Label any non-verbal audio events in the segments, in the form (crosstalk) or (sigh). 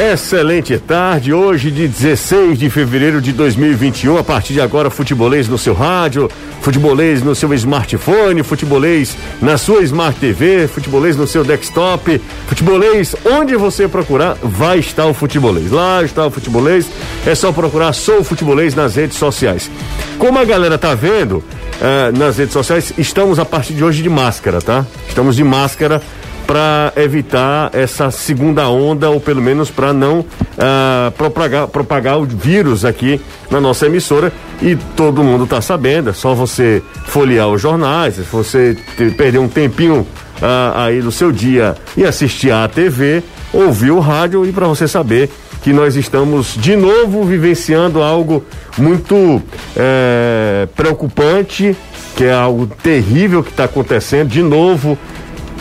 Excelente tarde, hoje de 16 de fevereiro de 2021. A partir de agora, futebolês no seu rádio, futebolês no seu smartphone, futebolês na sua Smart TV, futebolês no seu desktop, futebolês onde você procurar, vai estar o futebolês. Lá está o futebolês, é só procurar Sou Futebolês nas redes sociais. Como a galera tá vendo uh, nas redes sociais, estamos a partir de hoje de máscara, tá? Estamos de máscara para evitar essa segunda onda, ou pelo menos para não uh, propagar, propagar o vírus aqui na nossa emissora. E todo mundo está sabendo, é só você folhear os jornais, se você perder um tempinho uh, aí do seu dia e assistir à TV, ouvir o rádio e para você saber que nós estamos de novo vivenciando algo muito é, preocupante, que é algo terrível que está acontecendo. De novo,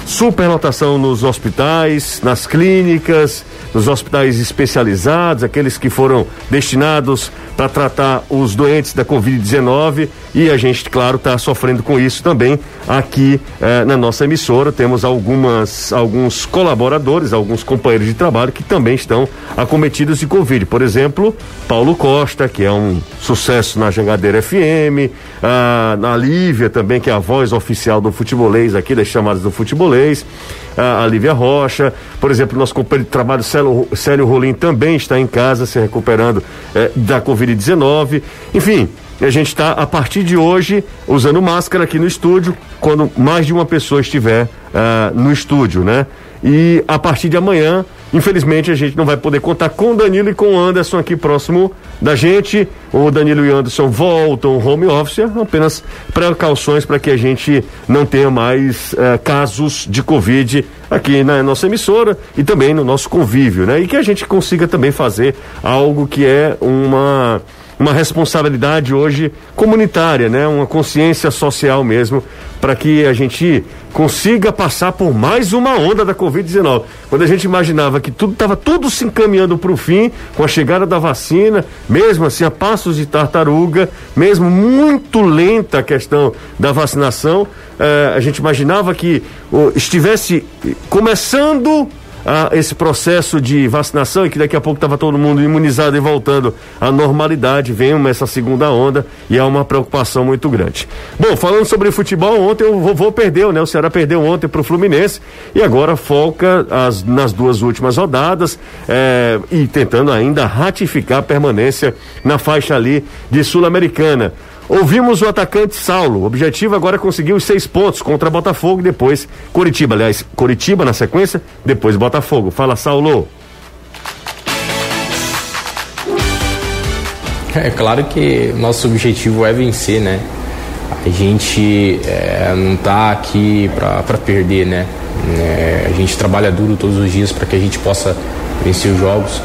superlotação nos hospitais, nas clínicas, nos hospitais especializados, aqueles que foram destinados para tratar os doentes da Covid-19 e a gente, claro, está sofrendo com isso também aqui eh, na nossa emissora. Temos algumas, alguns colaboradores, alguns companheiros de trabalho que também estão acometidos de Covid. Por exemplo, Paulo Costa, que é um sucesso na Jangadeira FM, a, a Lívia também, que é a voz oficial do futebolês aqui, das chamadas do futebolês a, a Lívia Rocha, por exemplo, nosso companheiro de trabalho Célio, Célio Rolim também está em casa se recuperando eh, da Covid-19. Enfim, a gente está a partir de hoje usando máscara aqui no estúdio quando mais de uma pessoa estiver uh, no estúdio, né? E a partir de amanhã, infelizmente, a gente não vai poder contar com o Danilo e com o Anderson aqui próximo da gente. O Danilo e o Anderson voltam home office, apenas precauções para que a gente não tenha mais uh, casos de Covid aqui na nossa emissora e também no nosso convívio, né? E que a gente consiga também fazer algo que é uma uma responsabilidade hoje comunitária, né? Uma consciência social mesmo, para que a gente consiga passar por mais uma onda da Covid-19. Quando a gente imaginava que tudo estava tudo se encaminhando para o fim, com a chegada da vacina, mesmo assim a passos de tartaruga, mesmo muito lenta a questão da vacinação, eh, a gente imaginava que oh, estivesse começando a esse processo de vacinação e que daqui a pouco estava todo mundo imunizado e voltando à normalidade, vem essa segunda onda e é uma preocupação muito grande. Bom, falando sobre futebol, ontem o vovô perdeu, né? O Ceará perdeu ontem para o Fluminense e agora foca as, nas duas últimas rodadas é, e tentando ainda ratificar a permanência na faixa ali de Sul-Americana. Ouvimos o atacante Saulo. O objetivo agora é conseguir os seis pontos contra Botafogo e depois Curitiba. Aliás, Curitiba na sequência, depois Botafogo. Fala, Saulo. É claro que nosso objetivo é vencer, né? A gente é, não está aqui para perder, né? É, a gente trabalha duro todos os dias para que a gente possa vencer os jogos.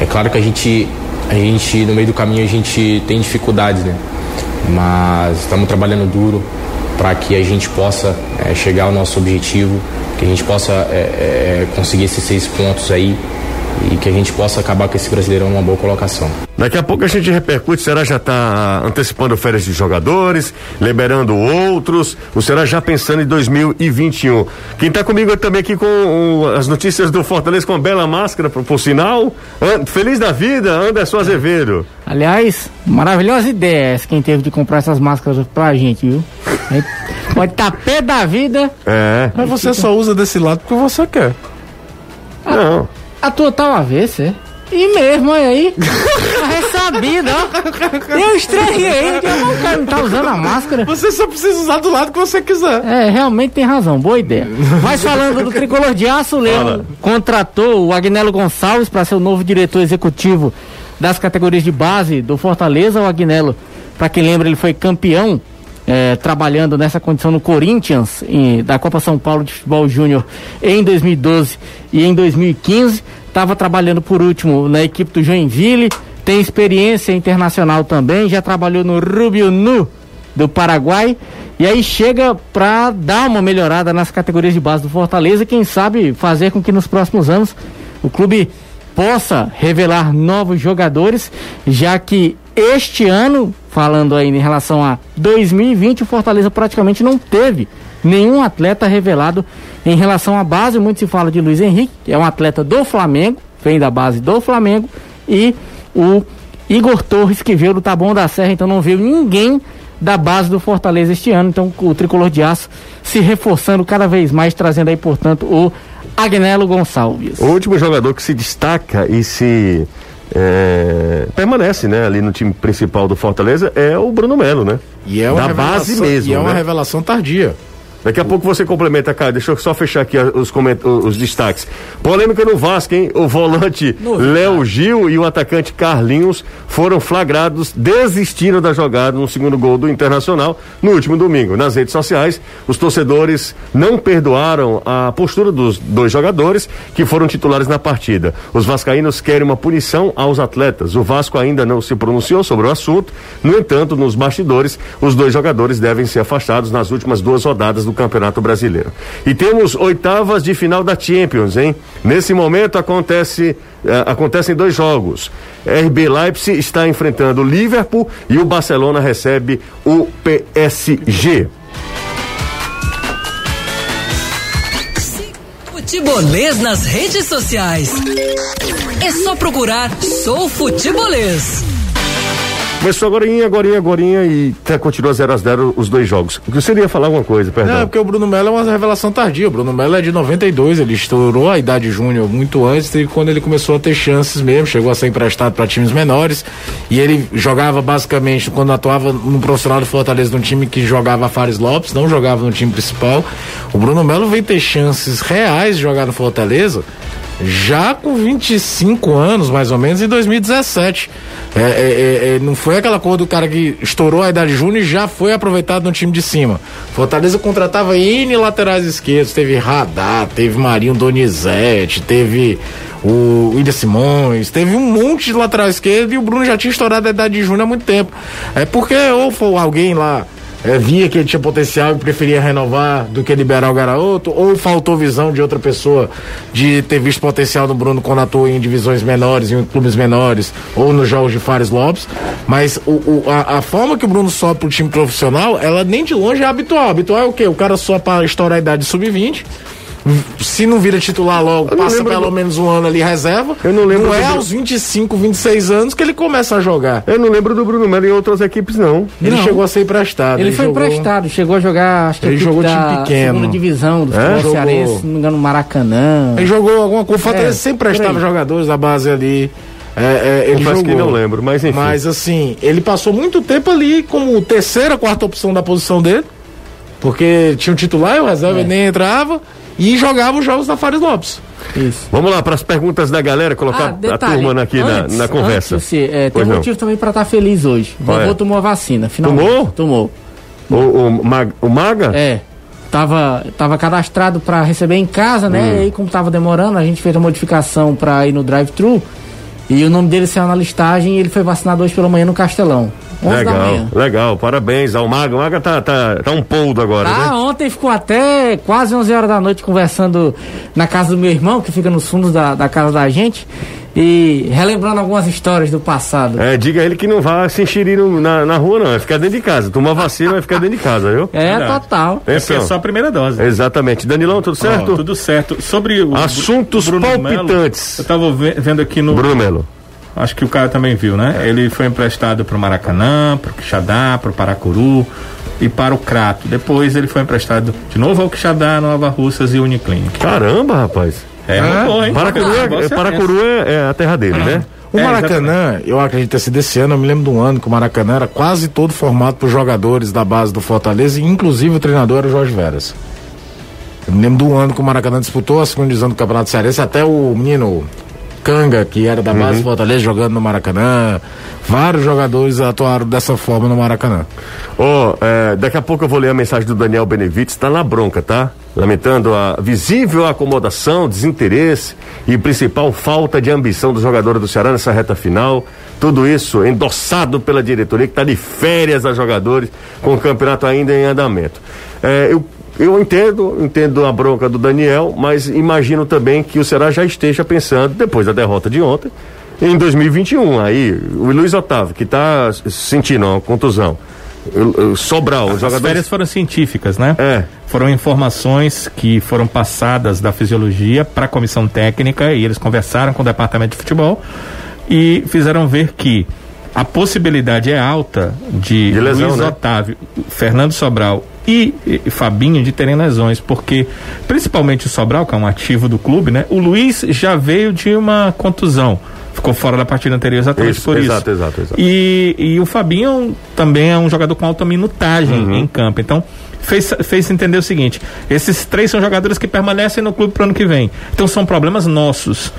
É claro que a gente, a gente no meio do caminho a gente tem dificuldades, né? Mas estamos trabalhando duro para que a gente possa é, chegar ao nosso objetivo, que a gente possa é, é, conseguir esses seis pontos aí e que a gente possa acabar com esse brasileirão numa boa colocação. Daqui a pouco a gente repercute, será já está antecipando férias de jogadores, liberando outros, o será já pensando em 2021. Quem está comigo também aqui com um, as notícias do Fortaleza com a bela máscara, por, por sinal, feliz da vida, Anderson Azevedo. Aliás, maravilhosa ideia essa quem teve de comprar essas máscaras pra gente, viu? Pode estar tá pé da vida. É. Mas você só usa desse lado porque você quer. Não. A tua tá uma vez, é? E mesmo, olha aí. (laughs) é sabido, ó. Eu estranhei, o cara não tá usando a máscara. Você só precisa usar do lado que você quiser. É, realmente tem razão, boa ideia. Mas falando do tricolor de aço, o Leão contratou o Agnelo Gonçalves para ser o novo diretor executivo das categorias de base do Fortaleza. O Agnelo, para quem lembra, ele foi campeão é, trabalhando nessa condição no Corinthians, em, da Copa São Paulo de Futebol Júnior em 2012 e em 2015. Estava trabalhando por último na equipe do Joinville, tem experiência internacional também, já trabalhou no Rubio Nu do Paraguai. E aí chega para dar uma melhorada nas categorias de base do Fortaleza, quem sabe fazer com que nos próximos anos o clube possa revelar novos jogadores, já que este ano, falando aí em relação a 2020, o Fortaleza praticamente não teve nenhum atleta revelado em relação à base. Muito se fala de Luiz Henrique, que é um atleta do Flamengo, vem da base do Flamengo, e o Igor Torres, que veio do Taboão da Serra, então não veio ninguém da base do Fortaleza este ano. Então o tricolor de aço se reforçando cada vez mais, trazendo aí, portanto, o Agnelo Gonçalves. O último jogador que se destaca e se é, permanece né, ali no time principal do Fortaleza é o Bruno Melo, né? E é uma da base mesmo. E é uma né? revelação tardia. Daqui a pouco você complementa, cara. Deixa eu só fechar aqui os, os destaques. Polêmica no Vasco, hein? O volante Léo Gil e o atacante Carlinhos foram flagrados desistindo da jogada no segundo gol do Internacional no último domingo. Nas redes sociais, os torcedores não perdoaram a postura dos dois jogadores que foram titulares na partida. Os vascaínos querem uma punição aos atletas. O Vasco ainda não se pronunciou sobre o assunto. No entanto, nos bastidores, os dois jogadores devem ser afastados nas últimas duas rodadas do Campeonato Brasileiro. E temos oitavas de final da Champions, hein? Nesse momento acontece eh, acontecem dois jogos. RB Leipzig está enfrentando o Liverpool e o Barcelona recebe o PSG. Futebolês nas redes sociais. É só procurar Sou Futebolês. Começou agorinha, agorinha, agorinha e tá, continua 0 a 0 os dois jogos. Você ia falar alguma coisa, perdão. Não, é porque o Bruno Melo é uma revelação tardia. O Bruno Melo é de 92, ele estourou a idade júnior muito antes e quando ele começou a ter chances mesmo, chegou a ser emprestado para times menores e ele jogava basicamente quando atuava no profissional do Fortaleza num time que jogava Fares Lopes, não jogava no time principal. O Bruno Melo veio ter chances reais de jogar no Fortaleza já com 25 anos, mais ou menos, em 2017. É, é, é, é, não foi aquela coisa do cara que estourou a idade júnior e já foi aproveitado no time de cima. Fortaleza contratava N laterais esquerdos, teve Radar, teve Marinho Donizete, teve o William Simões, teve um monte de lateral esquerdo e o Bruno já tinha estourado a idade de júnior há muito tempo. É porque ou foi alguém lá é, via que ele tinha potencial e preferia renovar do que liberar o garoto, ou faltou visão de outra pessoa de ter visto potencial no Bruno quando atuou em divisões menores, em clubes menores, ou nos jogos de Fares Lopes. Mas o, o- a, a forma que o Bruno sobe pro time profissional, ela nem de longe é habitual. Habitual é o quê? O cara só para estourar a idade sub-20. Se não vira titular logo, passa pelo do- menos um ano ali reserva. Eu não lembro Não é do- aos 25, 26 anos que ele começa a jogar. Eu não lembro do Bruno Melo em outras equipes, não. Ele Não. chegou a ser emprestado. Ele foi jogou- emprestado, chegou a jogar, acho que Ele jogou time pequeno. segunda divisão do É? Jogou. cearense, se não me engano, no Maracanã. Ele jogou alguma coisa. O Fortaleza É, sempre prestava jogadores da base ali. É, é, ele Confesso jogou. que não lembro, mas enfim. Mas assim, ele passou muito tempo ali como terceira, quarta opção da posição dele. Porque tinha um titular e o reserva É. ele nem entrava. E jogava os jogos da Fares Lopes. Isso. Vamos lá para as perguntas da galera, colocar Ah, a detalhe, turma aqui na- antes- na, conversa. antes, você, é, tem um motivo também pra estar feliz hoje. Qual Vovô é? tomou a vacina, finalmente. Tomou? Tomou. O, o, Mag- o Maga? É. Tava, tava cadastrado pra receber em casa, né? Hum. E aí, como tava demorando, a gente fez a modificação pra ir no drive-thru. E o nome dele saiu na listagem e ele foi vacinado hoje pela manhã no Castelão. 11 da Legal, manhã. legal, parabéns ao Maga. O Maga tá, tá, tá um poldo agora, Ah, né? ontem ficou até quase 11 horas da noite conversando na casa do meu irmão, que fica nos fundos da, da casa da gente, e relembrando algumas histórias do passado. É, diga a ele que não vá se enxerir na, na rua, não. Vai ficar dentro de casa. Toma vacina, vai ficar dentro de casa, viu? É, Verdade. total. É porque é Então, só a primeira dose. Exatamente. Danilão, tudo certo? Ó, tudo certo. Sobre o Assuntos Bruno Melo, palpitantes. eu tava ve- vendo aqui no. Bruno Melo. Acho que o cara também viu, né? Ele foi emprestado pro Maracanã, pro Quixadá, pro Paracuru e para o Crato. Depois ele foi emprestado de novo ao Quixadá, Nova Russas e Uniclinic. Caramba, rapaz. É, hein? Paracuru, Ah, é, você Paracuru é, é a terra dele, né? O É, Maracanã, eu acredito ter sido esse ano, eu me lembro de um ano que o Maracanã era quase todo formado por jogadores da base do Fortaleza, e inclusive o treinador era o Jorge Veras. Eu me lembro do ano que o Maracanã disputou a segunda divisão do Campeonato Cearense, até o menino Canga, que era da base do Fortaleza, jogando no Maracanã. Vários jogadores atuaram dessa forma no Maracanã. Ó, é, daqui a pouco eu vou ler a mensagem do Daniel Benevides, tá na bronca, tá? Lamentando a visível acomodação, desinteresse e principal falta de ambição do jogador do Ceará nessa reta final. Tudo isso endossado pela diretoria que está de férias a jogadores com o campeonato ainda em andamento. É, eu, eu entendo, entendo a bronca do Daniel, mas imagino também que o Ceará já esteja pensando, depois da derrota de ontem, em 2021. Aí, o Luiz Otávio, que está sentindo uma contusão, Sobral, As jogadores. férias foram científicas, né? É. Foram informações que foram passadas da fisiologia para a comissão técnica e eles conversaram com o departamento de futebol e fizeram ver que a possibilidade é alta de, De lesão, Luiz né? Otávio, Fernando Sobral e, e Fabinho de terem lesões, porque principalmente o Sobral, que é um ativo do clube, né? O Luiz já veio de uma contusão. Ficou fora da partida anterior exatamente Isso, por isso. exato, exato, exato. E, e o Fabinho também é um jogador com alta minutagem Uhum. em campo. Então, fez, fez entender o seguinte: esses três são jogadores que permanecem no clube pro ano que vem. Então, são problemas nossos.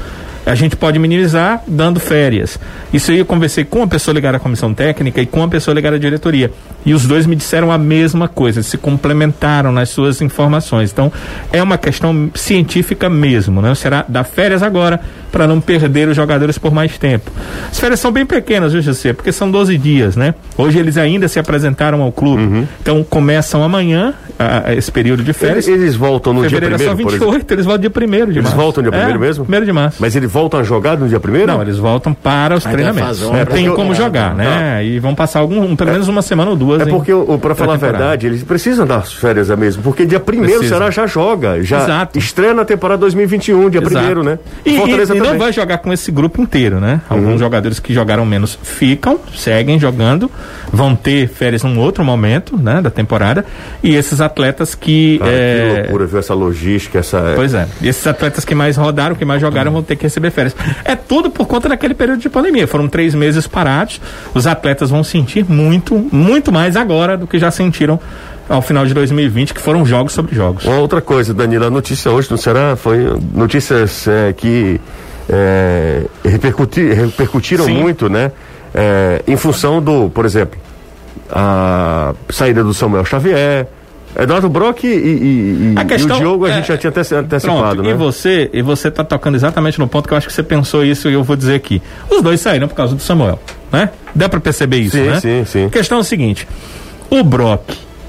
A gente pode minimizar dando férias. Isso aí eu conversei com a pessoa ligada à comissão técnica e com a pessoa ligada à diretoria. E os dois me disseram a mesma coisa, se complementaram nas suas informações. Então, é uma questão científica mesmo, né? Ceará dá férias agora para não perder os jogadores por mais tempo. As férias são bem pequenas, viu, José? Porque são 12 dias, né? Hoje eles ainda se apresentaram ao clube. Então, começam amanhã a- a esse período de férias. Eles, eles voltam no dia Fevereiro é só primeiro, por exemplo. 28, eles voltam dia 1 de Eles março. voltam dia É, primeiro mesmo? 1 de março. Mas eles voltam a jogar no dia primeiro? Não, eles voltam para os Aí treinamentos. né? Tem como pré-temporada. jogar, né? E vão passar algum, um- pelo menos uma semana ou duas. É porque, pra falar a verdade, eles precisam das férias é mesmo. Porque dia primeiro o Precisa. Ceará já joga. Já Exato. estreia na temporada 2021, dia Exato. primeiro, né? E, e- Fortaleza e não. Uhum. vai jogar com esse grupo inteiro, né? Alguns jogadores que jogaram menos ficam, seguem jogando, vão ter férias num outro momento, né, da temporada. E esses atletas que. Cara, é, Que loucura, viu? Essa logística, essa. Pois é. E esses atletas que mais rodaram, que mais jogaram, vão ter que receber férias. É tudo por conta daquele período de pandemia. Foram três meses parados. Os atletas vão sentir muito, muito mais agora do que já sentiram ao final de 2020, que foram jogos sobre jogos. Uma outra coisa, Danilo, a notícia hoje no Ceará foi notícias é, que é, repercuti- repercutiram Sim. muito, né? É, em função do, por exemplo, a saída do Samuel Xavier, Eduardo Brock e, e- e- A e questão o Diogo a é- gente já tinha anteci- antecipado, Pronto, né? E você, e você tá tocando exatamente no ponto que eu acho que você pensou isso e eu vou dizer aqui. Os dois saíram por causa do Samuel, né? Dá pra perceber isso, Sim, né? sim, sim. A questão é o seguinte: o Brock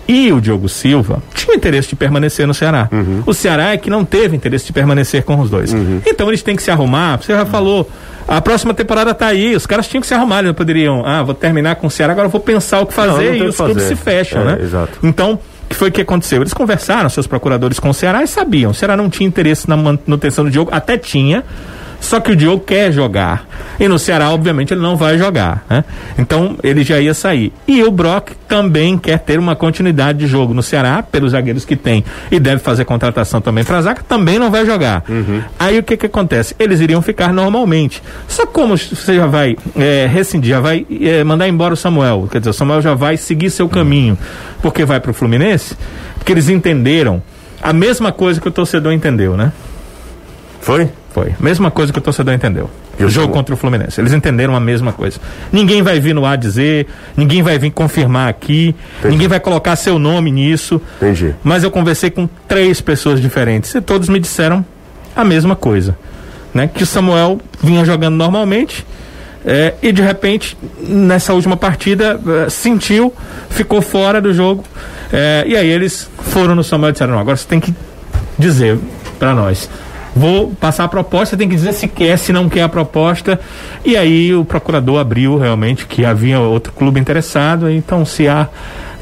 e o Diogo Silva tinham interesse de permanecer no Ceará. Uhum. O Ceará é que não teve interesse de permanecer com os dois. Então eles têm que se arrumar. Você já falou. A próxima temporada tá aí, os caras tinham que se arrumar, eles não poderiam, ah, vou terminar com o Ceará, agora vou pensar o que Não, não fazer tem e os que clubes fazer. se fecham, É, né? exato. Então, que foi que aconteceu? Eles conversaram, seus procuradores, com o Ceará e sabiam. O Ceará não tinha interesse na manutenção do Diogo, até tinha. Só que o Diogo quer jogar. E no Ceará, obviamente, ele não vai jogar. Né? Então, ele já ia sair. E o Brock também quer ter uma continuidade de jogo no Ceará, pelos zagueiros que tem. E deve fazer contratação também para zaga, também não vai jogar. Aí o que que acontece? Eles iriam ficar normalmente. Só como você já vai é, rescindir, já vai é, mandar embora o Samuel. Quer dizer, o Samuel já vai seguir seu caminho. Porque vai pro Fluminense? Porque eles entenderam a mesma coisa que o torcedor entendeu, né? Foi? Foi. Mesma coisa que o torcedor entendeu. E o jogo contra o Fluminense. Eles entenderam a mesma coisa. Ninguém vai vir no ar dizer, ninguém vai vir confirmar aqui, Entendi. ninguém vai colocar seu nome nisso. Entendi. Mas eu conversei com três pessoas diferentes e todos me disseram a mesma coisa. Né? Que o Samuel vinha jogando normalmente é, e de repente, nessa última partida, é, sentiu, ficou fora do jogo. é, e aí eles foram no Samuel e disseram: não, agora você tem que dizer para nós. Vou passar a proposta, tem que dizer se quer, se não quer a proposta. E aí o procurador abriu realmente que havia outro clube interessado, então se há,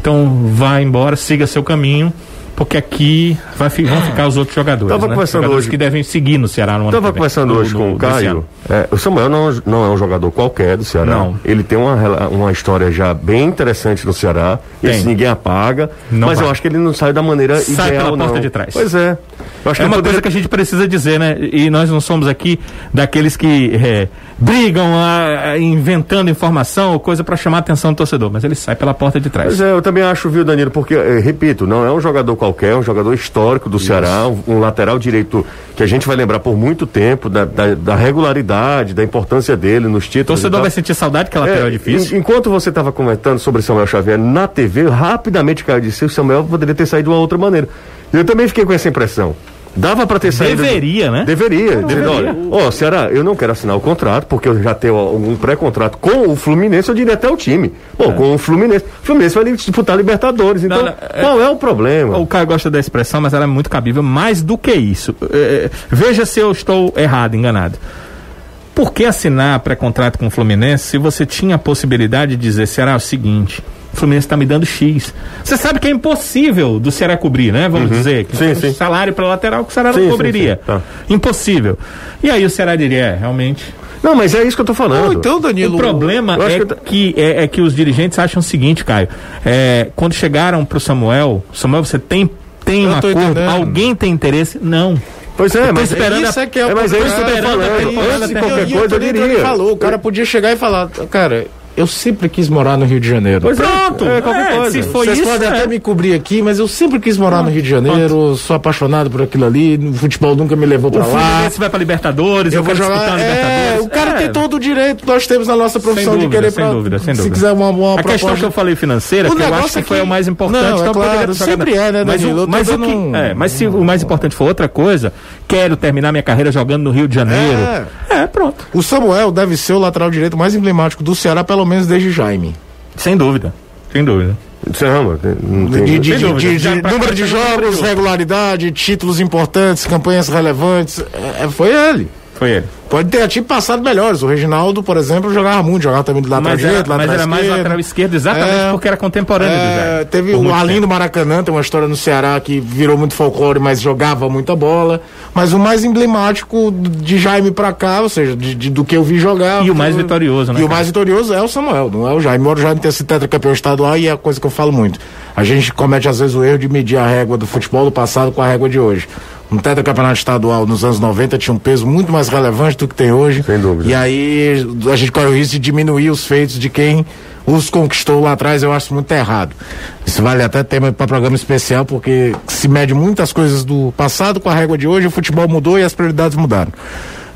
então vá embora, siga seu caminho, porque aqui vai, vão ficar os outros jogadores. Tava né? conversando jogadores hoje- que devem seguir no Ceará no ano vem, conversando hoje com o Caio. É, o Samuel não, não é um jogador qualquer do Ceará. Não. Ele tem uma, uma história já bem interessante no Ceará. Tem. Isso ninguém apaga. Não mas eu vai. acho que ele não sai da maneira Sai ideal, pela porta não. de trás. Pois é. Eu acho É que uma ele coisa poderia- que a gente precisa dizer, né? E nós não somos aqui daqueles que é, brigam ah, inventando informação ou coisa para chamar a atenção do torcedor, mas ele sai pela porta de trás. Pois é, eu também acho, viu, Danilo, porque, eh, repito, não é um jogador qualquer, é um jogador histórico do Ceará, um, um lateral direito que a gente vai lembrar por muito tempo da, da, da regularidade, da importância dele nos títulos. torcedor vai sentir saudade que a lateral é, É, difícil. en- enquanto você estava comentando sobre Samuel Xavier na TV, rapidamente cara disse que o Samuel poderia ter saído de uma outra maneira. Eu também fiquei com essa impressão. Dava para ter saído. Deveria, né? Deveria. deveria. deveria. Olha, ó, Ceará, eu não quero assinar o contrato, porque eu já tenho um pré-contrato com o Fluminense, eu diria até o time. Pô, com o Fluminense. O Fluminense vai disputar Libertadores. Então, Não, não, é- qual é o problema? O Caio gosta da expressão, mas ela é muito cabível. Mais do que isso. É, veja se eu estou errado, enganado. Por que assinar pré-contrato com o Fluminense se você tinha a possibilidade de dizer, será o seguinte, O Fluminense está me dando X. Você sabe que é impossível do Ceará cobrir, né? Vamos dizer. Que Sim, um sim. salário para lateral que o Ceará Sim, não cobriria. sim, tá. Impossível. E aí o Ceará diria, é, realmente. Não, mas é isso que eu tô falando. Ou então, Danilo. O problema eu é que que, é, é que os dirigentes acham o seguinte, Caio. É, quando chegaram pro Samuel, Samuel, você tem, tem Eu um acordo? entendendo. Alguém tem interesse? Não. Pois é, mas esperando isso a- é que é, o é, mas é isso que eu tô falando. é. Antes de qualquer e coisa, eu diria. falou, o cara podia chegar e falar, cara, eu sempre quis morar no Rio de Janeiro. Pois é, Pronto. é, qualquer É, coisa. se for Vocês isso, podem é. até me cobrir aqui, mas eu sempre quis morar no Rio de Janeiro, sou apaixonado por aquilo ali, o futebol nunca me levou pra O lá. Fluminense vai pra Libertadores, eu, Eu vou jogar. É, Libertadores. o cara É. tem todo o direito, nós temos na nossa profissão dúvida, de querer sem pra, dúvida, sem Se dúvida. quiser uma, uma A questão proposta- que eu falei financeira, O que eu acho que é foi que- a mais importante. Não, é então claro, sempre é, né, mas, Danilo? o, Eu tô mas, o que, é, mas se o mais importante for outra coisa, quero terminar minha carreira jogando no Rio de Janeiro. É, pronto. O Samuel deve ser o lateral direito mais emblemático do Ceará, pelo menos desde Jaime. Sem dúvida. Sem dúvida. Não tem- De, de- de- dúvida. de- de número de jogos, regularidade, títulos importantes, campanhas relevantes. É, foi ele. Foi ele. Pode ter até passado melhores. O Reginaldo, por exemplo, jogava muito, jogava também do lateral Mas era, direito, mas lateral era mais lateral esquerdo, exatamente É. porque era contemporâneo do É, Jair. teve o Arlindo tempo. Maracanã, tem uma história no Ceará que virou muito folclore, mas jogava muita bola. Mas o mais emblemático de Jaime pra cá, ou seja, de, de- do que eu vi jogar. E o mais vitorioso, né, E o cara? mais vitorioso é o Samuel, não é o Jaime. Embora o Jaime tenha sido tetracampeão estadual e é a coisa que eu falo muito. A gente comete às vezes o erro de medir a régua do futebol do passado com a régua de hoje. Um tetracampeonato estadual nos anos 90 tinha um peso muito mais relevante do que tem hoje. Sem dúvida. E aí a gente corre o risco de diminuir os feitos de quem os conquistou lá atrás, eu acho muito errado. Isso vale até tema para programa especial, porque se mede muitas coisas do passado com a régua de hoje, o futebol mudou e as prioridades mudaram.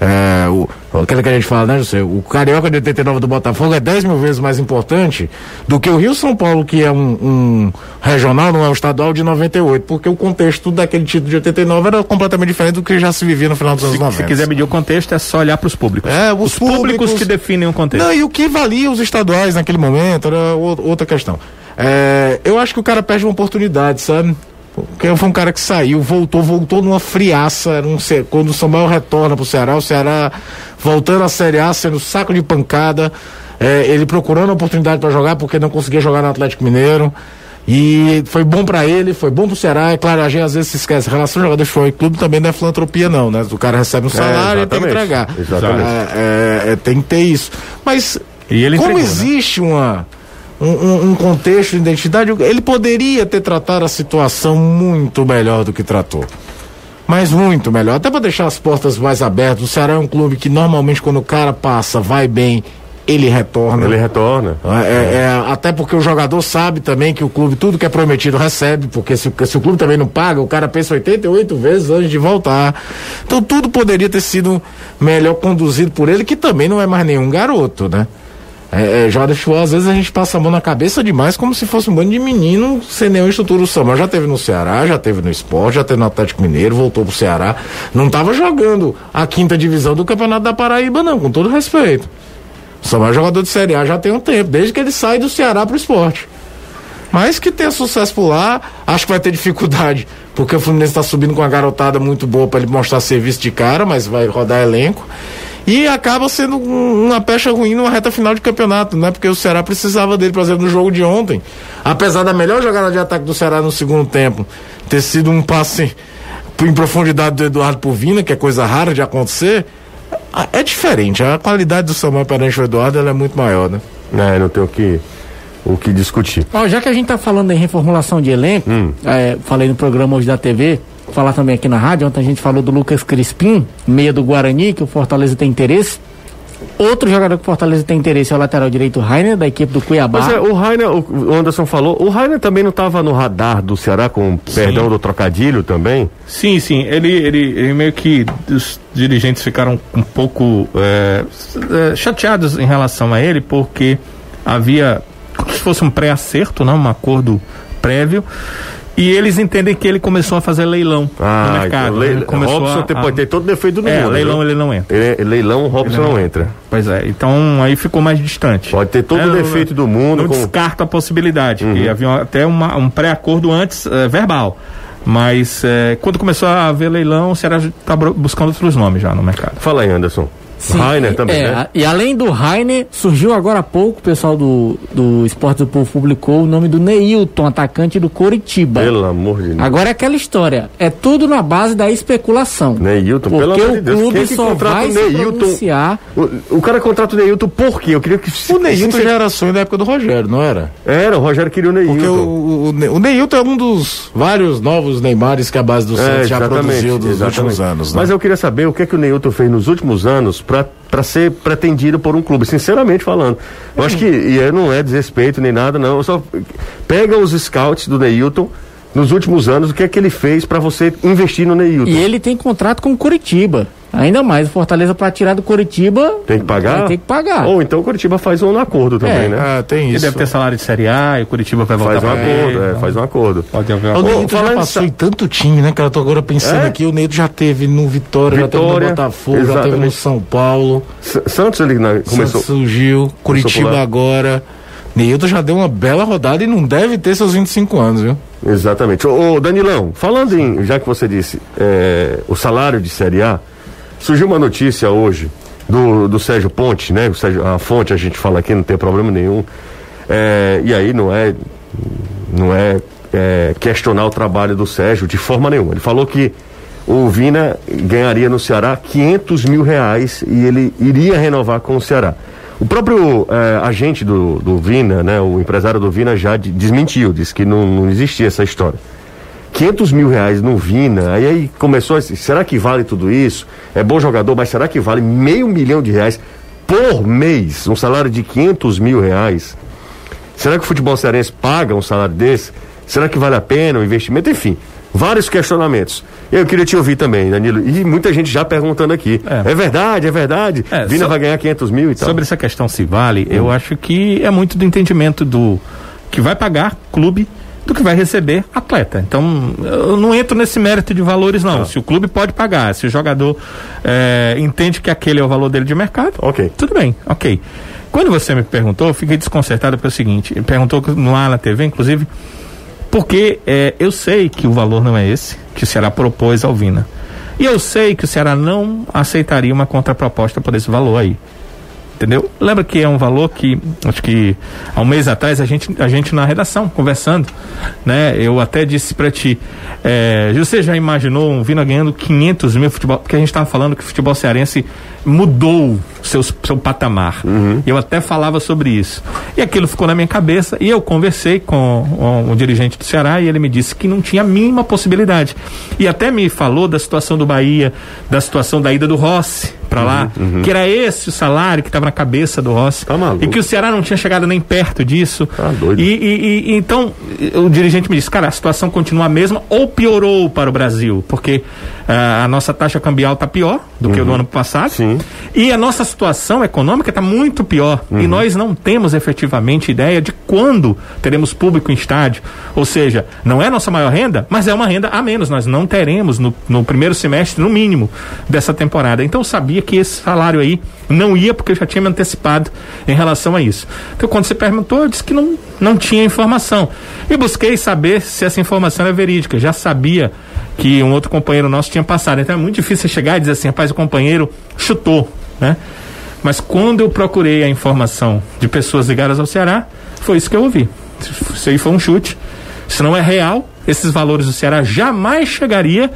É, o, aquilo que a gente fala, né, José? O Carioca de 89 do Botafogo é 10 mil vezes mais importante do que o Rio São Paulo, que é um, um regional, não é um estadual de 98, porque o contexto daquele título de 89 era completamente diferente do que já se vivia no final dos anos Se, 90. se quiser medir o contexto, é só olhar para os públicos. É, os os públicos, públicos que definem o contexto. Não, e o que valia os estaduais naquele momento era outra questão. É, eu acho que o cara perde uma oportunidade, sabe? Porque foi um cara que saiu, voltou, voltou numa friaça. Era um, quando o Samuel retorna pro Ceará, o Ceará voltando à Série A, sendo saco de pancada. é, ele procurando oportunidade para jogar porque não conseguia jogar no Atlético Mineiro. E foi bom para ele, foi bom pro Ceará. É claro, a gente às vezes se esquece. Relação jogador de futebol e clube também não é filantropia, não, né? O cara recebe um salário e tem que entregar. Exatamente. É, é, é, tem que ter isso. Mas E ele como entregou, né? existe uma, um, um- contexto de identidade, ele poderia ter tratado a situação muito melhor do que tratou. Mas muito melhor, até para deixar as portas mais abertas. O Ceará é um clube que normalmente quando o cara passa, vai bem, ele retorna. Ele retorna. É, é, até porque o jogador sabe também que o clube, tudo que é prometido, recebe, porque se, se o clube também não paga, o cara pensa 88 vezes antes de voltar. Então tudo poderia ter sido melhor conduzido por ele, que também não é mais nenhum garoto, né? É, é, de futebol, às vezes a gente passa a mão na cabeça demais, como se fosse um bando de menino sem nenhuma estrutura. O Samuel já teve no Ceará, já teve no esporte, já teve no Atlético Mineiro, voltou pro Ceará. Não estava jogando a quinta divisão do Campeonato da Paraíba, não, com todo respeito. O Samuel é jogador de Série A já tem um tempo, desde que ele sai do Ceará pro esporte. Mas que tenha sucesso por lá, acho que vai ter dificuldade, porque o Fluminense está subindo com uma garotada muito boa para ele mostrar serviço de cara, mas vai rodar elenco. E acaba sendo um- uma pecha ruim numa reta final de campeonato, né? Porque o Ceará precisava dele, por exemplo, no jogo de ontem. Apesar da melhor jogada de ataque do Ceará no segundo tempo ter sido um passe em profundidade do Eduardo Puvina, que é coisa rara de acontecer, é diferente. A qualidade do Samuel perante o Eduardo ela é muito maior, né? É, não tem o que, o que discutir. Ó, já que a gente tá falando em reformulação de elenco, Hum. é, falei no programa hoje da TV, falar também aqui na rádio, ontem a gente falou do Lucas Crispim, meia do Guarani, que o Fortaleza tem interesse. Outro jogador que o Fortaleza tem interesse é o lateral direito Rainer, da equipe do Cuiabá. Mas é, o Rainer, o Anderson falou, o Rainer também não estava no radar do Ceará, com perdão do trocadilho também? Sim, sim. Ele, ele, ele meio que os dirigentes ficaram um pouco é, é, chateados em relação a ele, porque havia como se fosse um pré-acerto, né, um acordo prévio. E eles entendem que ele começou a fazer leilão Ah, no mercado. então, Ele começou Robson a, tem- pode ter todo defeito do É, mundo. leilão né? ele não entra. Ele- leilão, o Robson Ele não entra. Pois é, então aí ficou mais distante. Pode ter todo É, o não- defeito do mundo. Não como- descarta a possibilidade, Uhum. porque havia até uma- um pré-acordo antes eh, verbal. Mas eh, quando começou a haver leilão, o Ceará estava buscando outros nomes já no mercado. Fala aí, Anderson. Sim, Rainer também, é, né? E além do Rainer, surgiu agora há pouco, o pessoal do, do Esporte do Povo publicou o nome do Neilton, atacante do Coritiba. Pelo amor de Deus. Agora é aquela história, é tudo na base da especulação. Neilton, pelo Porque amor de o Deus. clube Quem que só contrata vai o se Neilton? pronunciar. O, o cara contrata o Neilton por quê? Eu queria que. O Neilton já era sonho da época do Rogério, não era? Era, o Rogério queria o Neilton. Porque o, o, o Ne- o Neilton é um dos vários novos Neymares que a base do Santos já produziu nos últimos anos. Né? É, Mas eu queria saber o que é que o Neilton fez nos últimos anos para ser pretendido por um clube, sinceramente falando. Eu acho que, e não é desrespeito nem nada, não. Eu só pega os scouts do Neilton nos últimos anos, o que é que ele fez para você investir no Neilton? E ele tem contrato com o Coritiba. Ainda mais, o Fortaleza para tirar do Coritiba. Tem que pagar? Vai ter que pagar. Ou então o Curitiba faz um acordo também, É. né? Ah, tem Ele isso. deve ter salário de Série A e o Curitiba vai voltar Faz um pra acordo, B, é, faz um acordo. Pode haver O um Neilton já falando em passou em tanto time, né? Que eu tô agora pensando É? aqui. O Neilton já teve no Vitória, já teve Vitória, no Botafogo, já teve no exatamente. São Paulo. S- Santos ele na- começou. Santos surgiu, Curitiba agora. Neilton já deu uma bela rodada e não deve ter seus 25 anos, viu? Exatamente. Ô, ô, Danilão, falando em, já que você disse, é, o salário de Série A, surgiu uma notícia hoje do, do Sérgio Ponte, né? Sérgio, a fonte a gente fala aqui, não tem problema nenhum. É, e aí não é, não é, é, questionar o trabalho do Sérgio de forma nenhuma. Ele falou que o Vina ganharia no Ceará 500 mil reais e ele iria renovar com o Ceará. O próprio eh, agente do, do Vina, né, o empresário do Vina já de- desmentiu, disse que não, não existia essa história. 500 mil reais no Vina, aí, aí começou a se- será que vale tudo isso? É bom jogador, mas será que vale meio milhão de reais por mês? Um salário de 500 mil reais? Será que o futebol cearense paga um salário desse? Será que vale a pena o investimento? Enfim, vários questionamentos. Eu queria te ouvir também, Danilo. E muita gente já perguntando aqui. É. É, verdade, é verdade. É, Vina so- vai ganhar 500 mil e tal. Sobre essa questão se vale, eu acho que é muito do entendimento do que vai pagar clube do que vai receber atleta. Então, eu não entro nesse mérito de valores, não. Se o clube pode pagar, se o jogador eh, entende que aquele é o valor dele de mercado, Ok. tudo bem, ok. Quando você me perguntou, eu fiquei desconcertado pelo seguinte, perguntou lá na TV, inclusive, porque eh, eu sei que o valor não é esse que o Ceará propôs ao Vina. E eu sei que o Ceará não aceitaria uma contraproposta por esse valor aí. Entendeu? Lembra que é um valor que, acho que há um mês atrás, a gente, a gente na redação, conversando, né? Eu até disse pra ti, é, você já imaginou um Vina ganhando 500 mil futebol? Porque a gente estava falando que o futebol cearense mudou seus, seu patamar. Eu até falava sobre isso. E aquilo ficou na minha cabeça e eu conversei com, com o dirigente do Ceará e ele me disse que não tinha a mínima possibilidade. E até me falou da situação do Bahia, da situação da ida do Rossi para lá, que era esse o salário que estava na cabeça do Rossi. Tá e que o Ceará não tinha chegado nem perto disso. Tá doido. E, e- e- então o dirigente me disse, cara, a situação continua a mesma ou piorou para o Brasil, porque ah, a nossa taxa cambial está pior do que o do ano passado. Sim. E a nossa situação econômica está muito pior. E nós não temos efetivamente ideia de quando teremos público em estádio. Ou seja, não é a nossa maior renda, mas é uma renda a menos. Nós não teremos no, no primeiro semestre, no mínimo, dessa temporada. Então eu sabia que esse salário aí não ia, porque eu já tinha me antecipado em relação a isso. Então quando você perguntou, eu disse que não, não tinha informação. E busquei saber se essa informação era verídica. Já sabia que um outro companheiro nosso tinha passado. Então é muito difícil você chegar e dizer assim, rapaz, o companheiro chutou, né? Mas quando eu procurei a informação de pessoas ligadas ao Ceará, foi isso que eu ouvi. Isso aí foi um chute. Se não é real, esses valores do Ceará jamais chegaria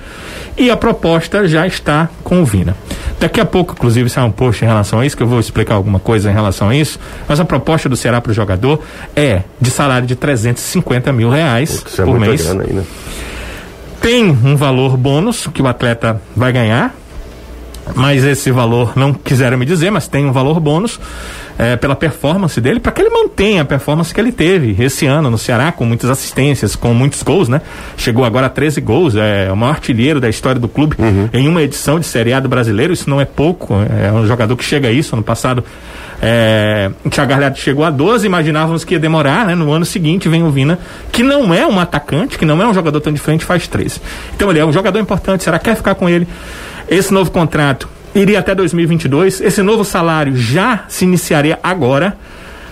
e a proposta já está com o Vina. Daqui a pouco, inclusive, sai um post em relação a isso, que eu vou explicar alguma coisa em relação a isso. Mas a proposta do Ceará para o jogador é de salário de 350 mil reais Isso é por muita mês. né? Tem um valor bônus que o atleta vai ganhar, mas esse valor não quiseram me dizer, mas tem um valor bônus é, pela performance dele, para que ele mantenha a performance que ele teve esse ano no Ceará, com muitas assistências, com muitos gols, né? Chegou agora a 13 gols, é o maior artilheiro da história do clube em uma edição de Série A do brasileiro, isso não é pouco, é um jogador que chega a isso. Ano passado, é, o Thiago Galhardo chegou a 12, imaginávamos que ia demorar, né? No ano seguinte vem o Vina, que não é um atacante, que não é um jogador tão diferente, faz 13. Então ele é um jogador importante, será que quer ficar com ele? Esse novo contrato iria até 2022. Esse novo salário já se iniciaria agora.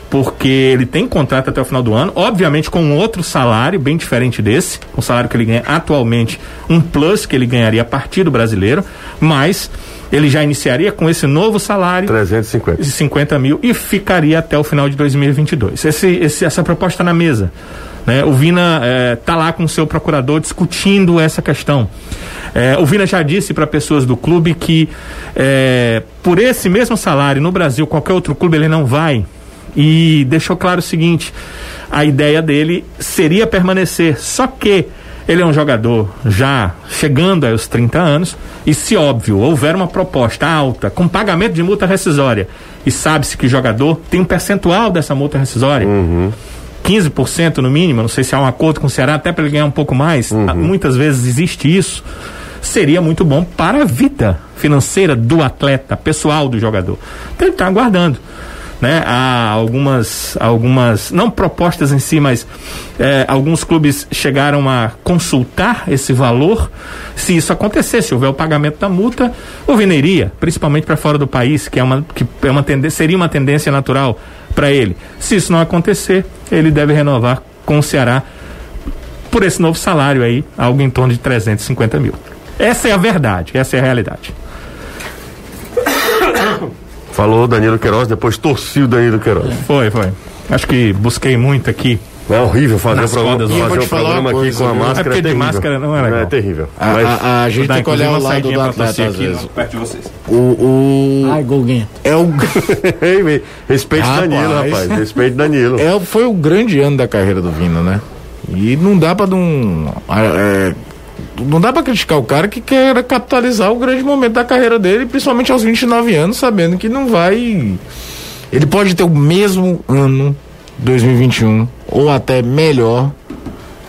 porque ele tem contrato até o final do ano, obviamente com um outro salário bem diferente desse, o salário que ele ganha atualmente, um plus que ele ganharia a partir do brasileiro, mas ele já iniciaria com esse novo salário 350. de 50 mil e ficaria até o final de 2022. Esse, esse, essa proposta na mesa. Né? O Vina está lá com o seu procurador discutindo essa questão. Eh, o Vina já disse para pessoas do clube que eh, por esse mesmo salário no Brasil, qualquer outro clube ele não vai. E deixou claro o seguinte: a ideia dele seria permanecer, só que ele é um jogador já chegando aos 30 anos, e se óbvio houver uma proposta alta com pagamento de multa rescisória, e sabe-se que o jogador tem um percentual dessa multa rescisória. 15% no mínimo, não sei se há um acordo com o Ceará até para ele ganhar um pouco mais, ah, muitas vezes existe isso. Seria muito bom para a vida financeira do atleta, pessoal do jogador. Então ele está aguardando. Né? Há algumas, algumas, não propostas em si, mas eh, alguns clubes chegaram a consultar esse valor. Se isso acontecesse, se houver o pagamento da multa, o Vina iria, principalmente para fora do país, que é uma, que é uma seria uma tendência natural para ele. Se isso não acontecer, ele deve renovar com o Ceará por esse novo salário aí, algo em torno de 350 mil. Essa é a verdade, essa é a realidade. Falou Danilo Queiroz, depois torci o Danilo Queiroz. Foi, foi. Acho que busquei muito aqui. É horrível fazer o programa, fazer o programa aqui coisa, com a viu? máscara. É porque de terrível. máscara não é legal. É terrível. A, Mas a- a gente tem que olhar o lado do atleta às aqui, vezes. não, perto de vocês. O, o Ai, Golguinha. é o (laughs) Ei, ei, respeite Rapaz. Danilo, rapaz. Respeite Danilo. é, foi o grande ano da carreira do Vina, né? E não dá pra não é, não dá pra criticar o cara que quer capitalizar o grande momento da carreira dele, principalmente aos 29 anos, sabendo que não vai. Ele pode ter o mesmo ano 2021 ou até melhor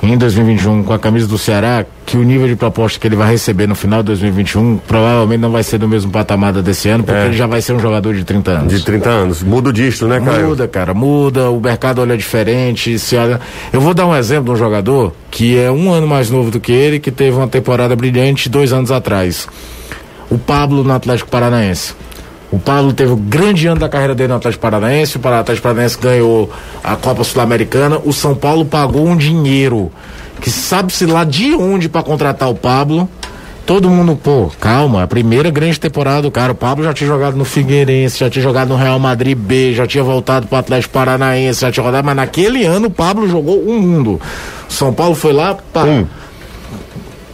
em 2021 com a camisa do Ceará, que o nível de proposta que ele vai receber no final de 2021 provavelmente não vai ser do mesmo patamar desse ano, porque É. ele já vai ser um jogador de 30 anos. De 30 anos. Muda o dígito, né, Caio? Muda, cara, muda, o mercado olha diferente. Se olha... Eu vou dar um exemplo de um jogador que é um ano mais novo do que ele, que teve uma temporada brilhante dois anos atrás. O Pablo no Atlético Paranaense. O Pablo teve o grande ano da carreira dele no Atlético Paranaense, o Atlético Paranaense ganhou a Copa Sul-Americana, o São Paulo pagou um dinheiro que sabe-se lá de onde para contratar o Pablo. Todo mundo, pô, calma, a primeira grande temporada do cara. O Pablo já tinha jogado no Figueirense, já tinha jogado no Real Madrid B, já tinha voltado pro Atlético Paranaense, já tinha rodado, mas naquele ano o Pablo jogou um mundo. O São Paulo foi lá, pá, Um.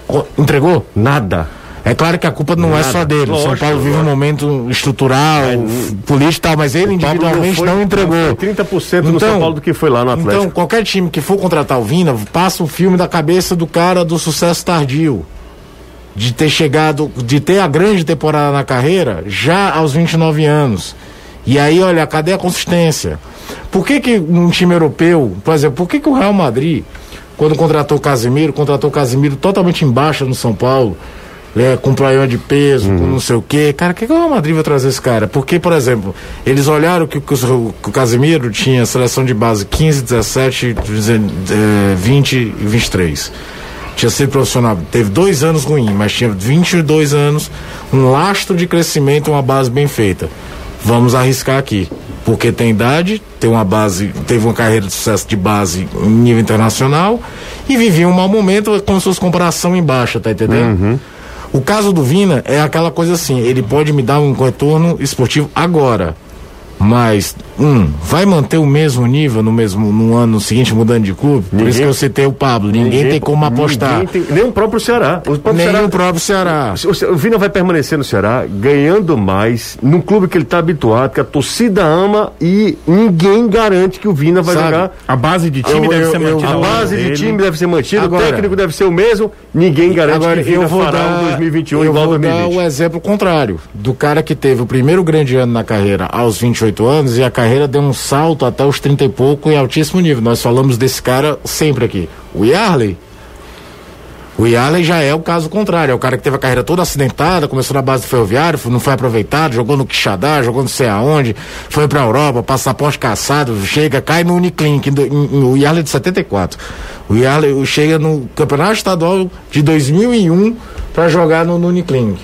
co- entregou? Nada. É claro que a culpa não é Nada. só dele. o São Lógico, Paulo vive um lógico. momento estrutural, f- político e tal, mas ele individualmente foi- não, entregou. foi 30% no São Paulo do que foi lá no Atlético. Então, qualquer time que for contratar o Vina, passa o filme da cabeça do cara do sucesso tardio. De ter chegado, de ter a grande temporada na carreira já aos 29 anos. E aí, olha, cadê a consistência? Por que que num time europeu, por exemplo, por que que o Real Madrid, quando contratou o Casemiro, contratou o Casemiro totalmente embaixo no São Paulo, né, com problema de peso, com não sei o quê. Cara, o que, que o Real Madrid vai trazer esse cara? Porque, por exemplo, eles olharam que, que o- que o Casemiro tinha seleção de base 15, 17, 20 e 23 tinha sido profissional, teve dois anos ruim, mas tinha 22 anos, um lastro de crescimento, uma base bem feita. Vamos arriscar aqui, porque tem idade, tem uma base, teve uma carreira de sucesso de base em nível internacional e vivia um mau momento com suas comparação em baixa, tá entendendo? O caso do Vina é aquela coisa assim, ele pode me dar um retorno esportivo agora. Mas, um, vai manter o mesmo nível no mesmo no ano seguinte, mudando de clube? Por isso Ninguém- que eu citei o Pablo. Ninguém, tem como apostar. ninguém tem- nem o próprio Ceará. O próprio Nem Ceará o próprio Ceará. O O Vina vai permanecer no Ceará ganhando mais num clube que ele está habituado, que a torcida ama e ninguém garante que o Vina vai Sabe, jogar. A base de time Eu- deve eu- ser mantida. A base de dele. time deve ser mantida, Agora- o técnico deve ser o mesmo, ninguém garante Agora, que Vina eu vou fará dar, um 2021 eu igual vou dar 2020. o exemplo contrário. Do cara que teve o primeiro grande ano na carreira aos 28 anos e a carreira deu um salto até os 30 e pouco em altíssimo nível. Nós falamos desse cara sempre aqui. O Yarley. O Yarley já é o caso contrário. É o cara que teve a carreira toda acidentada, começou na base do ferroviário, não foi aproveitado, jogou no Quixadá, jogou não sei aonde, foi pra Europa, passaporte caçado, chega, cai no Uniclinic. o Yarley de 74. O Yarley chega no Campeonato Estadual de 2001 pra jogar no, no Uniclinic.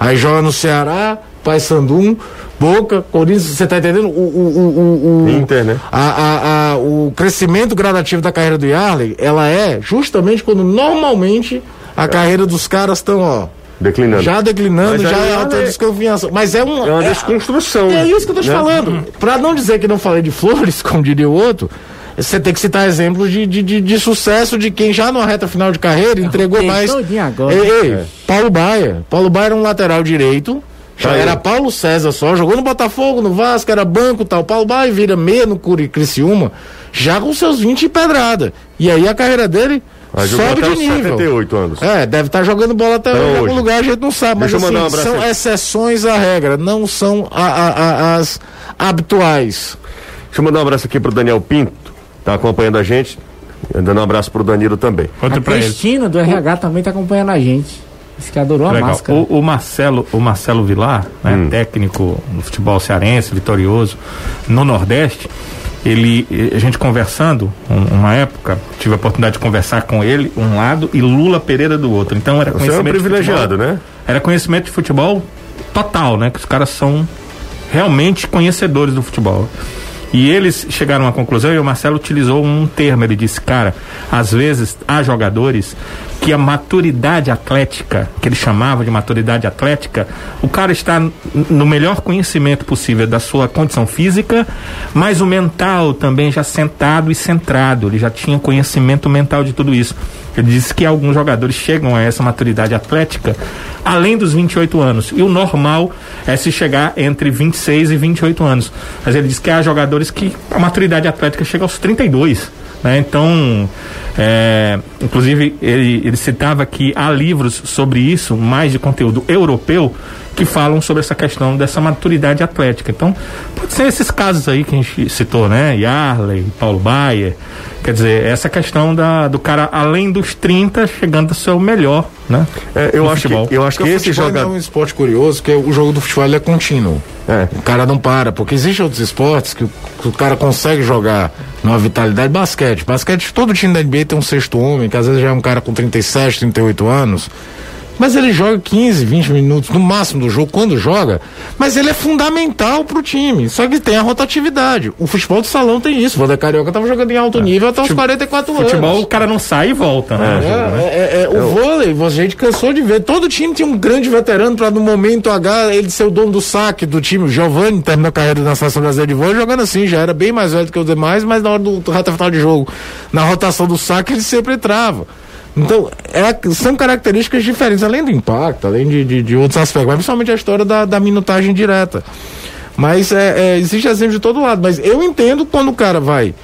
Aí joga no Ceará, Paysandu 1, Boca, Corinthians, você tá entendendo? O, o, o, o, Inter, né? A, a, a, o crescimento gradativo da carreira do Yarley, ela é justamente quando normalmente a carreira dos caras estão, ó, Declinando. já declinando, Mas já é alta é- desconfiança. Mas é um. É uma é- desconstrução. é isso que eu tô te né? falando. Pra não dizer que não falei de flores, (laughs) como diria o outro, você tem que citar exemplos de, de, de, de sucesso de quem já numa reta final de carreira entregou mais. Ei, ei, Paulo Baia. Paulo Baia era um lateral direito. Já Tá era Paulo César só, jogou no Botafogo, no Vasco, era banco e tal. Paulo Baia vira meia no Curi Criciúma, já com seus 20 e pedrada. E aí a carreira dele Mas sobe até de nível. 78 anos. É, deve estar jogando bola até hoje, em algum hoje. lugar, a gente não sabe. Mas Deixa mandar assim, um são aí. exceções à regra, não são a- a- a- as habituais. Deixa eu mandar um abraço aqui pro Daniel Pinto, tá acompanhando a gente. Dando um abraço pro Danilo também. Outro A pra ele. Cristina do RH também tá acompanhando a gente. Disse que adorou a Legal. máscara. O, o Marcelo, o Marcelo Vilar, né, Hum. técnico no futebol cearense, vitorioso no Nordeste, ele, eh, a gente conversando, um- uma época, tive a oportunidade de conversar com ele um lado e Lula Pereira do outro. Então era Você é um conhecimento de privilegiado, futebol- né? Era conhecimento de futebol total, né? Que os caras são realmente conhecedores do futebol. E eles chegaram à conclusão, e o Marcelo utilizou um termo, ele disse, cara, às vezes há jogadores que a maturidade atlética, que ele chamava de maturidade atlética, o cara está no melhor conhecimento possível da sua condição física, mas o mental também já sentado e centrado, ele já tinha conhecimento mental de tudo isso. Ele disse que alguns jogadores chegam a essa maturidade atlética além dos 28 anos. E o normal é se chegar entre 26 e 28 anos. Mas ele diz que há jogadores que a maturidade atlética chega aos 32. Né? Então, é, inclusive, ele, ele citava que há livros sobre isso, mais de conteúdo europeu, que falam sobre essa questão dessa maturidade atlética. Então, pode ser esses casos aí que a gente citou, né? Yarley, Paulo Baier. Quer dizer, essa questão da, do cara, além dos 30, chegando ao seu melhor, né? É, eu, acho futebol. que, eu acho que Porque o esse futebol jogador. é um esporte curioso, que o jogo do futebol ele é contínuo. É. O cara não para, porque existem outros esportes que o, que o cara consegue jogar numa vitalidade. Basquete. Basquete, todo time da NBA tem um sexto homem, que às vezes já é um cara com 37, 38 anos. Mas ele joga 15, 20 minutos no máximo do jogo, quando joga. Mas ele é fundamental pro time. Só que tem a rotatividade. O futebol de salão tem isso. O Wander Carioca tava jogando em alto nível até os 44 anos. Futebol, o cara não sai e volta, né? É, é, é, o vôlei, a gente cansou de ver. Todo time tinha um grande veterano para no momento H ele ser o dono do saque do time. O Giovanni terminou a carreira na seleção brasileira de vôlei jogando assim, já era bem mais velho do que os demais, mas na hora do, do reta final de jogo, na rotação do saque, ele sempre entrava. Então, é, são características diferentes, além do impacto, além de, de, de outros aspectos, mas principalmente a história da, da minutagem direta. Mas é, é, existe exemplo de todo lado. Mas eu entendo quando o cara vai.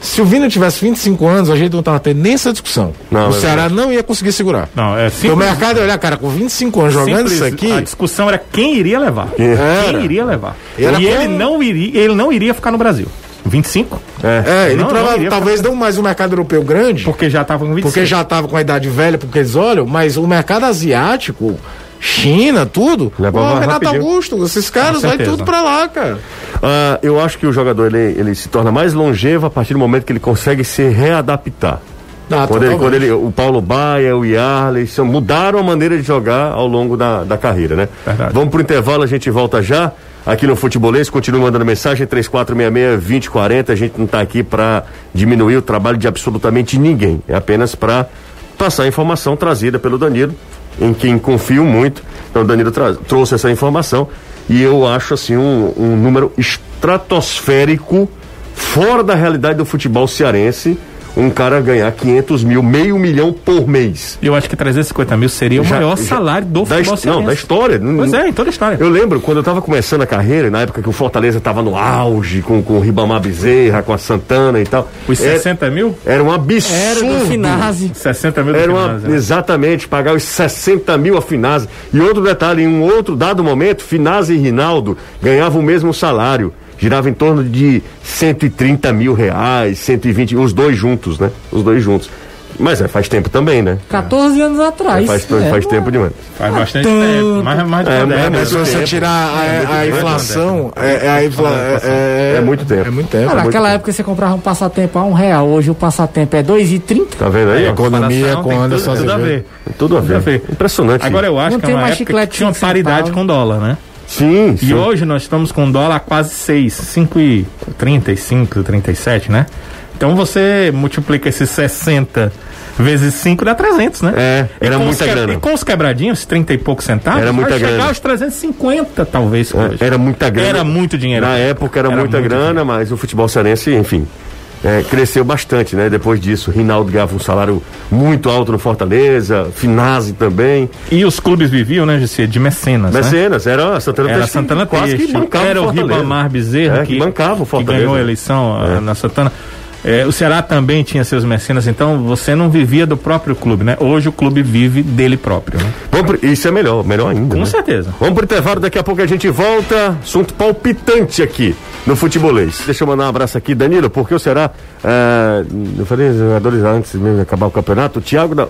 Se o Vina tivesse 25 anos, a gente não tava tendo nem essa discussão. Não, o é Ceará não ia conseguir segurar. Não, é Porque o simples. mercado ia olhar, cara, com 25 anos jogando simples. isso aqui. A discussão era quem iria levar. Era. Quem iria levar. Era e ele como- não iria, ele não iria ficar no Brasil. 25? É, ele Não, prova- não iria talvez não mais um mercado europeu grande, Porque já tava com 25. porque já estava com a idade velha, porque eles olham, mas o mercado asiático, China, tudo, Leva o mais Renato rapidinho. Augusto, esses caras, vai tudo pra lá, cara. Ah, eu acho que o jogador ele, ele se torna mais longevo a partir do momento que ele consegue se readaptar. Ah, Quando ele, quando ele, o Paulo Baia, o Yarley, são- mudaram a maneira de jogar ao longo da, da carreira, né? Verdade. Vamos pro intervalo, a gente volta já. Aqui no Futebolês, continua mandando mensagem, 3466-2040. A gente não está aqui para diminuir o trabalho de absolutamente ninguém. É apenas para passar a informação trazida pelo Danilo, em quem confio muito. Então, o Danilo trouxe essa informação e eu acho assim um, um número estratosférico, fora da realidade do futebol cearense, um cara ganhar 500 mil, meio milhão por mês. Eu acho que 350 mil seria o Já- maior já- salário do da, futebol Não, da história. Pois é, em toda a história. Eu lembro quando eu tava começando a carreira, na época que o Fortaleza tava no auge, com, com o Ribamar Bezerra, com a Santana e tal. Os Era- 60 mil? Era um absurdo. Era do Finazzi. 60 mil do Era uma, Finazzi, né? exatamente, pagar os 60 mil a Finazzi. E outro detalhe, em um outro dado momento, Finazzi e Rinaldo ganhavam o mesmo salário. Girava em torno de 130 mil reais, 120, os dois juntos, né? Os dois juntos. Mas é, faz tempo também, né? 14 anos atrás. É, faz, É. faz tempo demais. Faz bastante tempo. É, uma é, década. mas Mas se você tempo. tirar a, É a tempo. inflação, é, é a infla, é, É muito tempo. É muito tempo. Cara, naquela época você comprava um passatempo a um real, hoje o passatempo é 2,30. Tá vendo aí? É, economia com tem Anderson tudo, tudo a ver. Tudo a ver. Tudo a ver. Impressionante. Agora eu acho Não que é tem uma época que tinha uma paridade com dólar, né? Sim, E sim. hoje nós estamos com dólar quase 6, 5 e 35, 37, né? Então você multiplica esses 60 vezes 5 dá 300, né? É, era muita que- grana. E com os quebradinhos, 30 e poucos centavos, Era muita vai chegar grana. aos 350 talvez hoje. É, Era muita grana. Era muito dinheiro. Na época era, Era muita grana, dinheiro. mas o futebol cearense, enfim, é, cresceu bastante, né? Depois disso, Rinaldo ganhava um salário muito alto no Fortaleza, Finazzi também. E os clubes viviam, né, Gissi, de mecenas, né? Mecenas, era a Santana Era Peixe, Santana quase que bancava era o Fortaleza. Ribamar Bezerra É, que bancava o que Fortaleza. ganhou a eleição ah, na Santana. É, o Ceará também tinha seus mecenas, então você não vivia do próprio clube, né? Hoje o clube vive dele próprio, né? Pro- isso é melhor, melhor ainda. Com né? certeza. Vamos pro intervalo, daqui a pouco a gente volta. Assunto palpitante aqui no futebolês. Deixa eu mandar um abraço aqui, Danilo, porque o Ceará. é, eu falei jogadores antes mesmo de acabar o campeonato. O Thiago. da-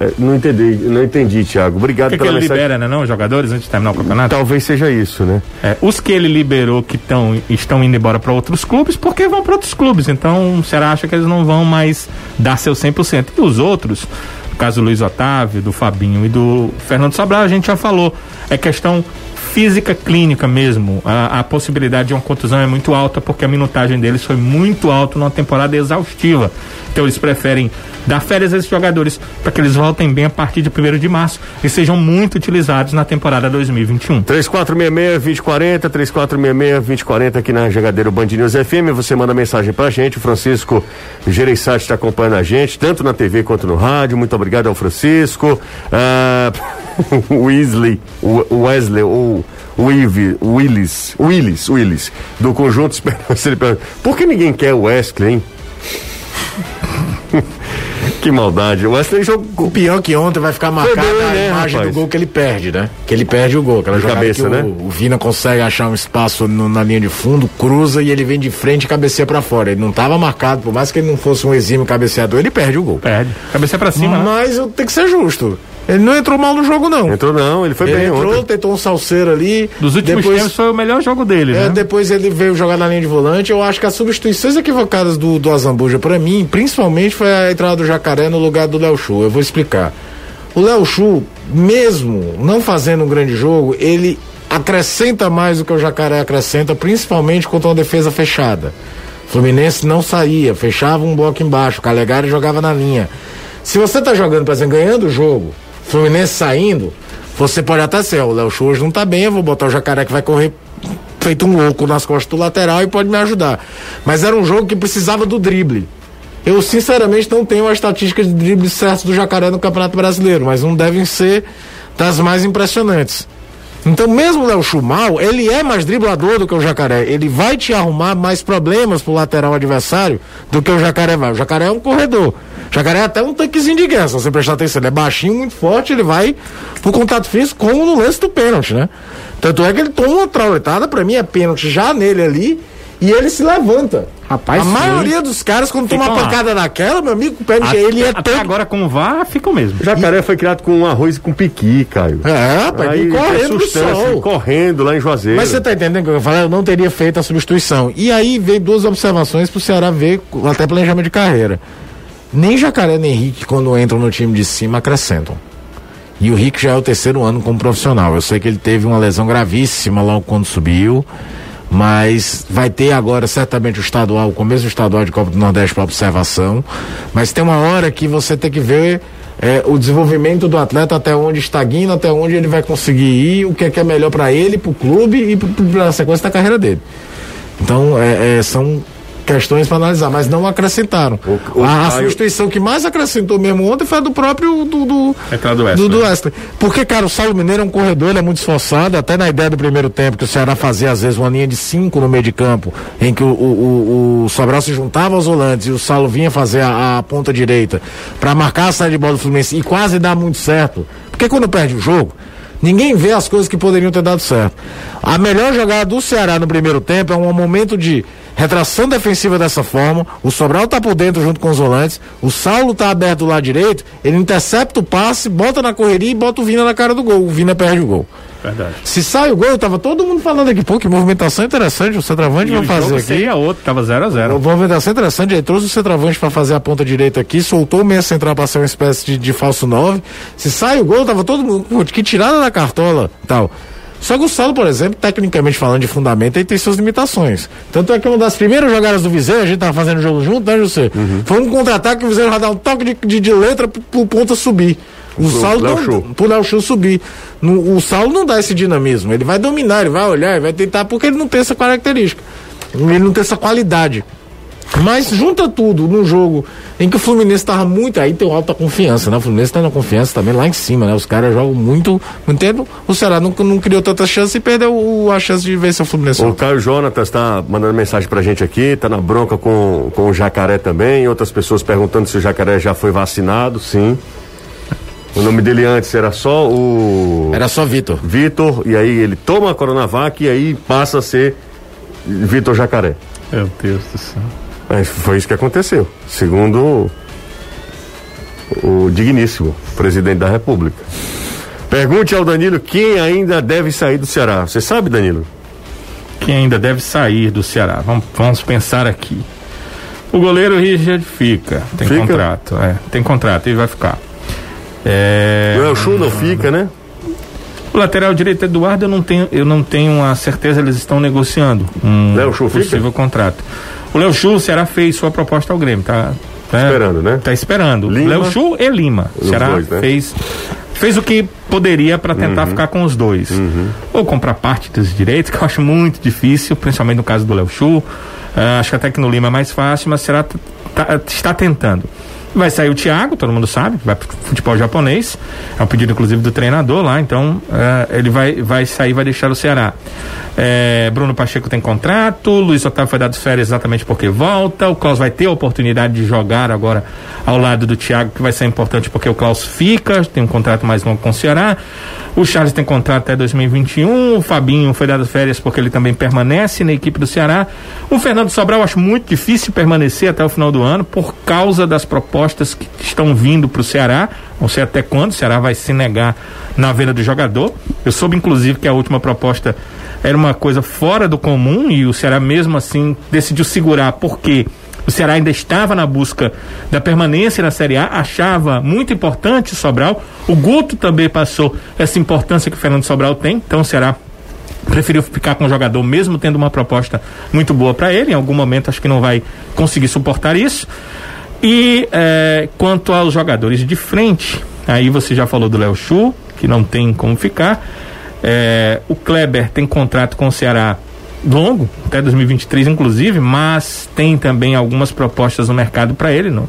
é, não entendi, não entendi, Thiago. Obrigado O que, ele mensagem. libera, né, não, os jogadores antes de terminar o campeonato? Talvez seja isso, né? É, os que ele liberou que tão, estão indo embora para outros clubes, porque vão para outros clubes. Então, Ceará acha que eles não vão mais dar seu 100%. E os outros, caso Luiz Otávio, do Fabinho e do Fernando Sobral, a gente já falou. É questão física clínica mesmo. A, a possibilidade de uma contusão é muito alta porque a minutagem deles foi muito alta numa temporada exaustiva. Então eles preferem dar férias a esses jogadores para que eles voltem bem a partir de 1 de março e sejam muito utilizados na temporada 2021. 3466-2040, 3466-2040 aqui na Jogadeiro Band News FM. Você manda mensagem pra gente. O Francisco Gereissati está acompanhando a gente, tanto na TV quanto no rádio. Muito obrigado ao Francisco. (laughs) O Weasley, Wesley, ou Willis, Willis, Willis, do Conjunto (laughs) Por que ninguém quer o Wesley, hein? (laughs) que maldade. O Wesley jogou. O pior que ontem vai ficar marcada bem, a né, imagem rapaz? do gol que ele perde, né? Que ele perde o gol. Aquela De jogada cabeça, que né? o, o Vina consegue achar um espaço no- na linha de fundo, cruza e ele vem de frente e cabeceia pra fora. Ele não tava marcado, por mais que ele não fosse um exímio cabeceador, ele perde o gol. Perde. Cabeça pra cima, né? Mas eu tenho que ser justo. Ele não entrou mal no jogo, não. Entrou não, ele foi Ele bem entrou, ontem. tentou um salseiro ali. Dos últimos depois, tempos foi o melhor jogo dele, é, né? depois ele veio jogar na linha de volante. Eu acho que as substituições equivocadas do, do Azambuja, pra mim, principalmente foi a entrada do Jacaré no lugar do Léo Chu. Eu vou explicar. O Léo Chu, mesmo não fazendo um grande jogo, ele acrescenta mais do que o Jacaré acrescenta, principalmente contra uma defesa fechada. O Fluminense não saía, fechava um bloco embaixo, o Calegari jogava na linha. Se você tá jogando, por exemplo, ganhando o jogo, Fluminense saindo, você pode até ser, o Léo Chu não tá bem, eu vou botar o Jacaré que vai correr feito um louco nas costas do lateral e pode me ajudar. Mas era um jogo que precisava do drible. Eu sinceramente não tenho a estatística de drible certo do Jacaré no Campeonato Brasileiro, mas não devem ser das mais impressionantes. Então, mesmo o Léo Chu mal, ele é mais driblador do que o Jacaré. Ele vai te arrumar mais problemas pro lateral adversário do que o Jacaré vai. O Jacaré é um corredor. O Jacaré é até um tanquezinho de guerra, se você prestar atenção. Ele é baixinho, muito forte, ele vai pro contato físico, como no lance do pênalti, né? Tanto é que ele toma uma trauletada, pra mim é pênalti já nele ali, e ele se levanta. Rapaz, a sim. maioria dos caras, quando toma Ficam uma lá. pancada daquela, meu amigo, o Até, ele é até todo. agora com o VAR fica o mesmo. Jacaré foi criado com arroz e com piqui, Caio. É, rapaz, Aí, correndo sol. correndo lá em Juazeiro. Mas você tá entendendo o que eu falei? Eu não teria feito a substituição. E aí veio duas observações pro Ceará ver, até planejamento de carreira. Nem Jacaré nem Henrique, quando entram no time de cima, acrescentam. E o Rick já é o terceiro ano como profissional. Eu sei que ele teve uma lesão gravíssima logo quando subiu. Mas vai ter agora certamente o estadual, o começo do estadual de Copa do Nordeste para observação. Mas tem uma hora que você tem que ver é, o desenvolvimento do atleta até onde estagna, até onde ele vai conseguir ir, o que é, que é melhor para ele, para o clube e para a sequência da carreira dele. Então, é, é, são questões para analisar, mas não acrescentaram. o a, a Caio- substituição que mais acrescentou mesmo ontem foi a do próprio do, do, Entrada do do, Wesley. do Wesley. Porque, cara, o Saulo Mineiro é um corredor, ele é muito esforçado, até na ideia do primeiro tempo, que o Ceará fazia às vezes uma linha de cinco no meio de campo, em que o, o, o, o Sobral se juntava aos volantes e o Saulo vinha fazer a, a ponta direita para marcar a saída de bola do Fluminense e quase dá muito certo. Porque quando perde o jogo, Ninguém vê as coisas que poderiam ter dado certo. A melhor jogada do Ceará no primeiro tempo é um momento de retração defensiva dessa forma. O Sobral tá por dentro junto com os volantes. O Saulo tá aberto lado direito. Ele intercepta o passe, bota na correria e bota o Vina na cara do gol. O Vina perde o gol. Verdade. Se sai o gol, tava todo mundo falando aqui, pô, que movimentação interessante o centroavante vai fazer aqui. seria outro, tava 0 a 0 Uma movimentação interessante, ele trouxe o centroavante para fazer a ponta direita aqui, soltou o meia central para ser uma espécie de, de falso 9. Se sai o gol, tava todo mundo, pô, que tirada da cartola tal. Só que o Saulo, por exemplo, tecnicamente falando de fundamento, ele tem suas limitações. Tanto é que uma das primeiras jogadas do Viseu, a gente tava fazendo jogo junto, né, José? Uhum. Foi um contra-ataque que o Viseu já dá um toque de, de, de letra pro, pro ponta subir. O Saulo não, Chu. pro Léo Chu subir. No- o Saulo não dá esse dinamismo. Ele vai dominar, ele vai olhar, ele vai tentar, porque ele não tem essa característica. Ele não tem essa qualidade. Mas junta tudo num jogo em que o Fluminense tava muito. Aí tem alta confiança, né? O Fluminense tá na confiança também lá em cima, né? Os caras jogam muito. Muito tempo. O Ceará não, não criou tanta chance e perdeu o- a chance de vencer o Fluminense. O Caio Jonatas está mandando mensagem pra gente aqui, tá na bronca com, com o Jacaré também. Outras pessoas perguntando se o Jacaré já foi vacinado. Sim. O nome dele antes era só o Era só Vitor. Vitor, e aí ele toma a Coronavac e aí passa a ser Vitor Jacaré. Meu Deus do céu. Mas foi isso que aconteceu, segundo o, o digníssimo presidente da República. Pergunte ao Danilo quem ainda deve sair do Ceará. Você sabe, Danilo? que ainda deve sair do Ceará. Vamos, vamos pensar aqui. O goleiro Richard fica, tem Fica? contrato, é, tem contrato e vai ficar. É, O El Chu não fica, né? O lateral direito Eduardo eu não tenho, eu não tenho a certeza eles estão negociando um Léo Chu fica? possível contrato. O Léo Chu, o Ceará fez sua proposta ao Grêmio, tá? tá Esperando, né? Tá esperando. Lima? Léo Chu e Lima. O Os Ceará dois, né? fez fez o que poderia para tentar Uhum. ficar com os dois. Ou comprar parte dos direitos, (laughs) que eu acho muito difícil, principalmente no caso do Léo Chu. Ah, acho que até que no Lima é mais fácil, mas será tá- está tentando. Vai sair o Thiago, todo mundo sabe, vai pro futebol japonês. É um pedido, inclusive, do treinador lá, então ah, ele vai, vai sair, vai deixar o Ceará. É, Bruno Pacheco tem contrato, Luiz Otávio foi dado férias exatamente porque volta. O Klaus vai ter a oportunidade de jogar agora ao lado do Thiago, que vai ser importante porque o Klaus fica, tem um contrato mais longo com o Ceará. O Charles tem contrato até 2021. O Fabinho foi dado férias porque ele também permanece na equipe do Ceará. O Fernando Sobral acho muito difícil permanecer até o final do ano por causa das propostas que estão vindo para o Ceará. Não sei até quando o Ceará vai se negar na venda do jogador. Eu soube, inclusive, que a última proposta era uma coisa fora do comum e o Ceará mesmo assim decidiu segurar porque o Ceará ainda estava na busca da permanência na Série A, achava muito importante o Sobral. O Guto também passou essa importância que o Fernando Sobral tem, então o Ceará preferiu ficar com o jogador mesmo tendo uma proposta muito boa para ele. Em algum momento acho que não vai conseguir suportar isso. E eh, quanto aos jogadores de frente, aí você já falou do Léo Chu, que não tem como ficar. Eh, o Kleber tem contrato com o Ceará longo, até 2023 inclusive, mas tem também algumas propostas no mercado para ele. Não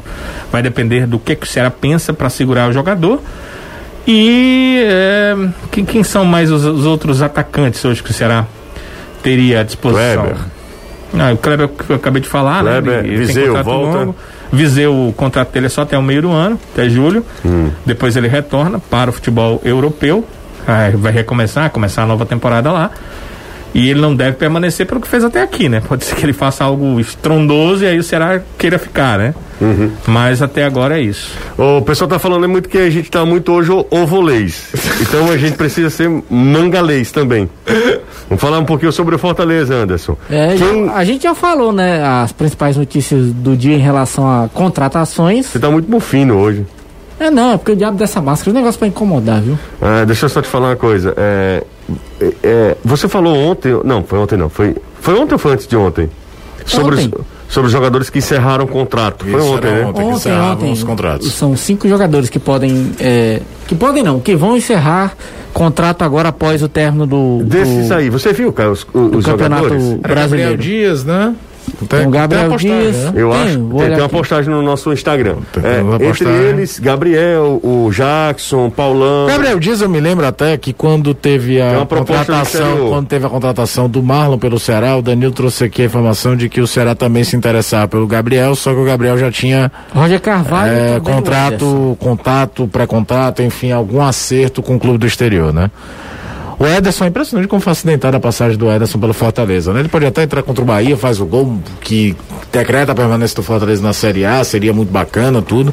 vai depender do que, que o Ceará pensa para segurar o jogador. E eh, quem, quem são mais os, os outros atacantes hoje que o Ceará teria à disposição? Kleber. Ah, o Kleber que eu acabei de falar, Kleber, né? Ele- ele tem Viseu, volta. longo. Viseu, o contrato dele é só até o meio do ano, até julho. Hum. Depois ele retorna para o futebol europeu. Aí vai recomeçar, começar a nova temporada lá. E ele não deve permanecer pelo que fez até aqui, né? Pode ser que ele faça algo estrondoso e aí o Ceará queira ficar, né? Uhum. Mas até agora é isso. O pessoal tá falando muito que a gente tá muito hoje ovolês. Então a gente precisa ser mangalês também. Vamos falar um pouquinho sobre o Fortaleza, Anderson. É, Quem- já- a gente já falou, né, as principais notícias do dia em relação a contratações. Você tá muito bufino hoje. É não, é porque o diabo dessa máscara é um negócio pra incomodar, viu? Ah, deixa eu só te falar uma coisa. É, é, você falou ontem, não, foi ontem não, foi, foi ontem ou foi antes de ontem? Sobre, Ontem. Os, sobre os jogadores que encerraram o contrato. foi Isso, ontem, era né? ontem. que encerravam os contratos. São cinco jogadores que podem. é, que podem não, que vão encerrar contrato agora após o término do. Desses do- aí, você viu, cara, os, os do campeonato jogadores? Era Gabriel brasileiro. Dias, né? Tem o Gabriel tem Dias. né? Eu Tem, acho. Tem, tem uma postagem no nosso Instagram. É, entre postagem. eles, Gabriel, o Jackson, Paulão. Gabriel Dias, eu me lembro até que quando teve a contratação, quando teve a contratação do Marlon pelo Ceará, o Danilo trouxe aqui a informação de que o Ceará também se interessava pelo Gabriel, só que o Gabriel já tinha Roger Carvalho. é, contrato, contato, pré-contrato, enfim, algum acerto com o clube do exterior, né? O Ederson é impressionante como foi acidentada a passagem do Ederson pelo Fortaleza, né? Ele pode até entrar contra o Bahia, faz o gol que decreta a permanência do Fortaleza na Série A, seria muito bacana, tudo.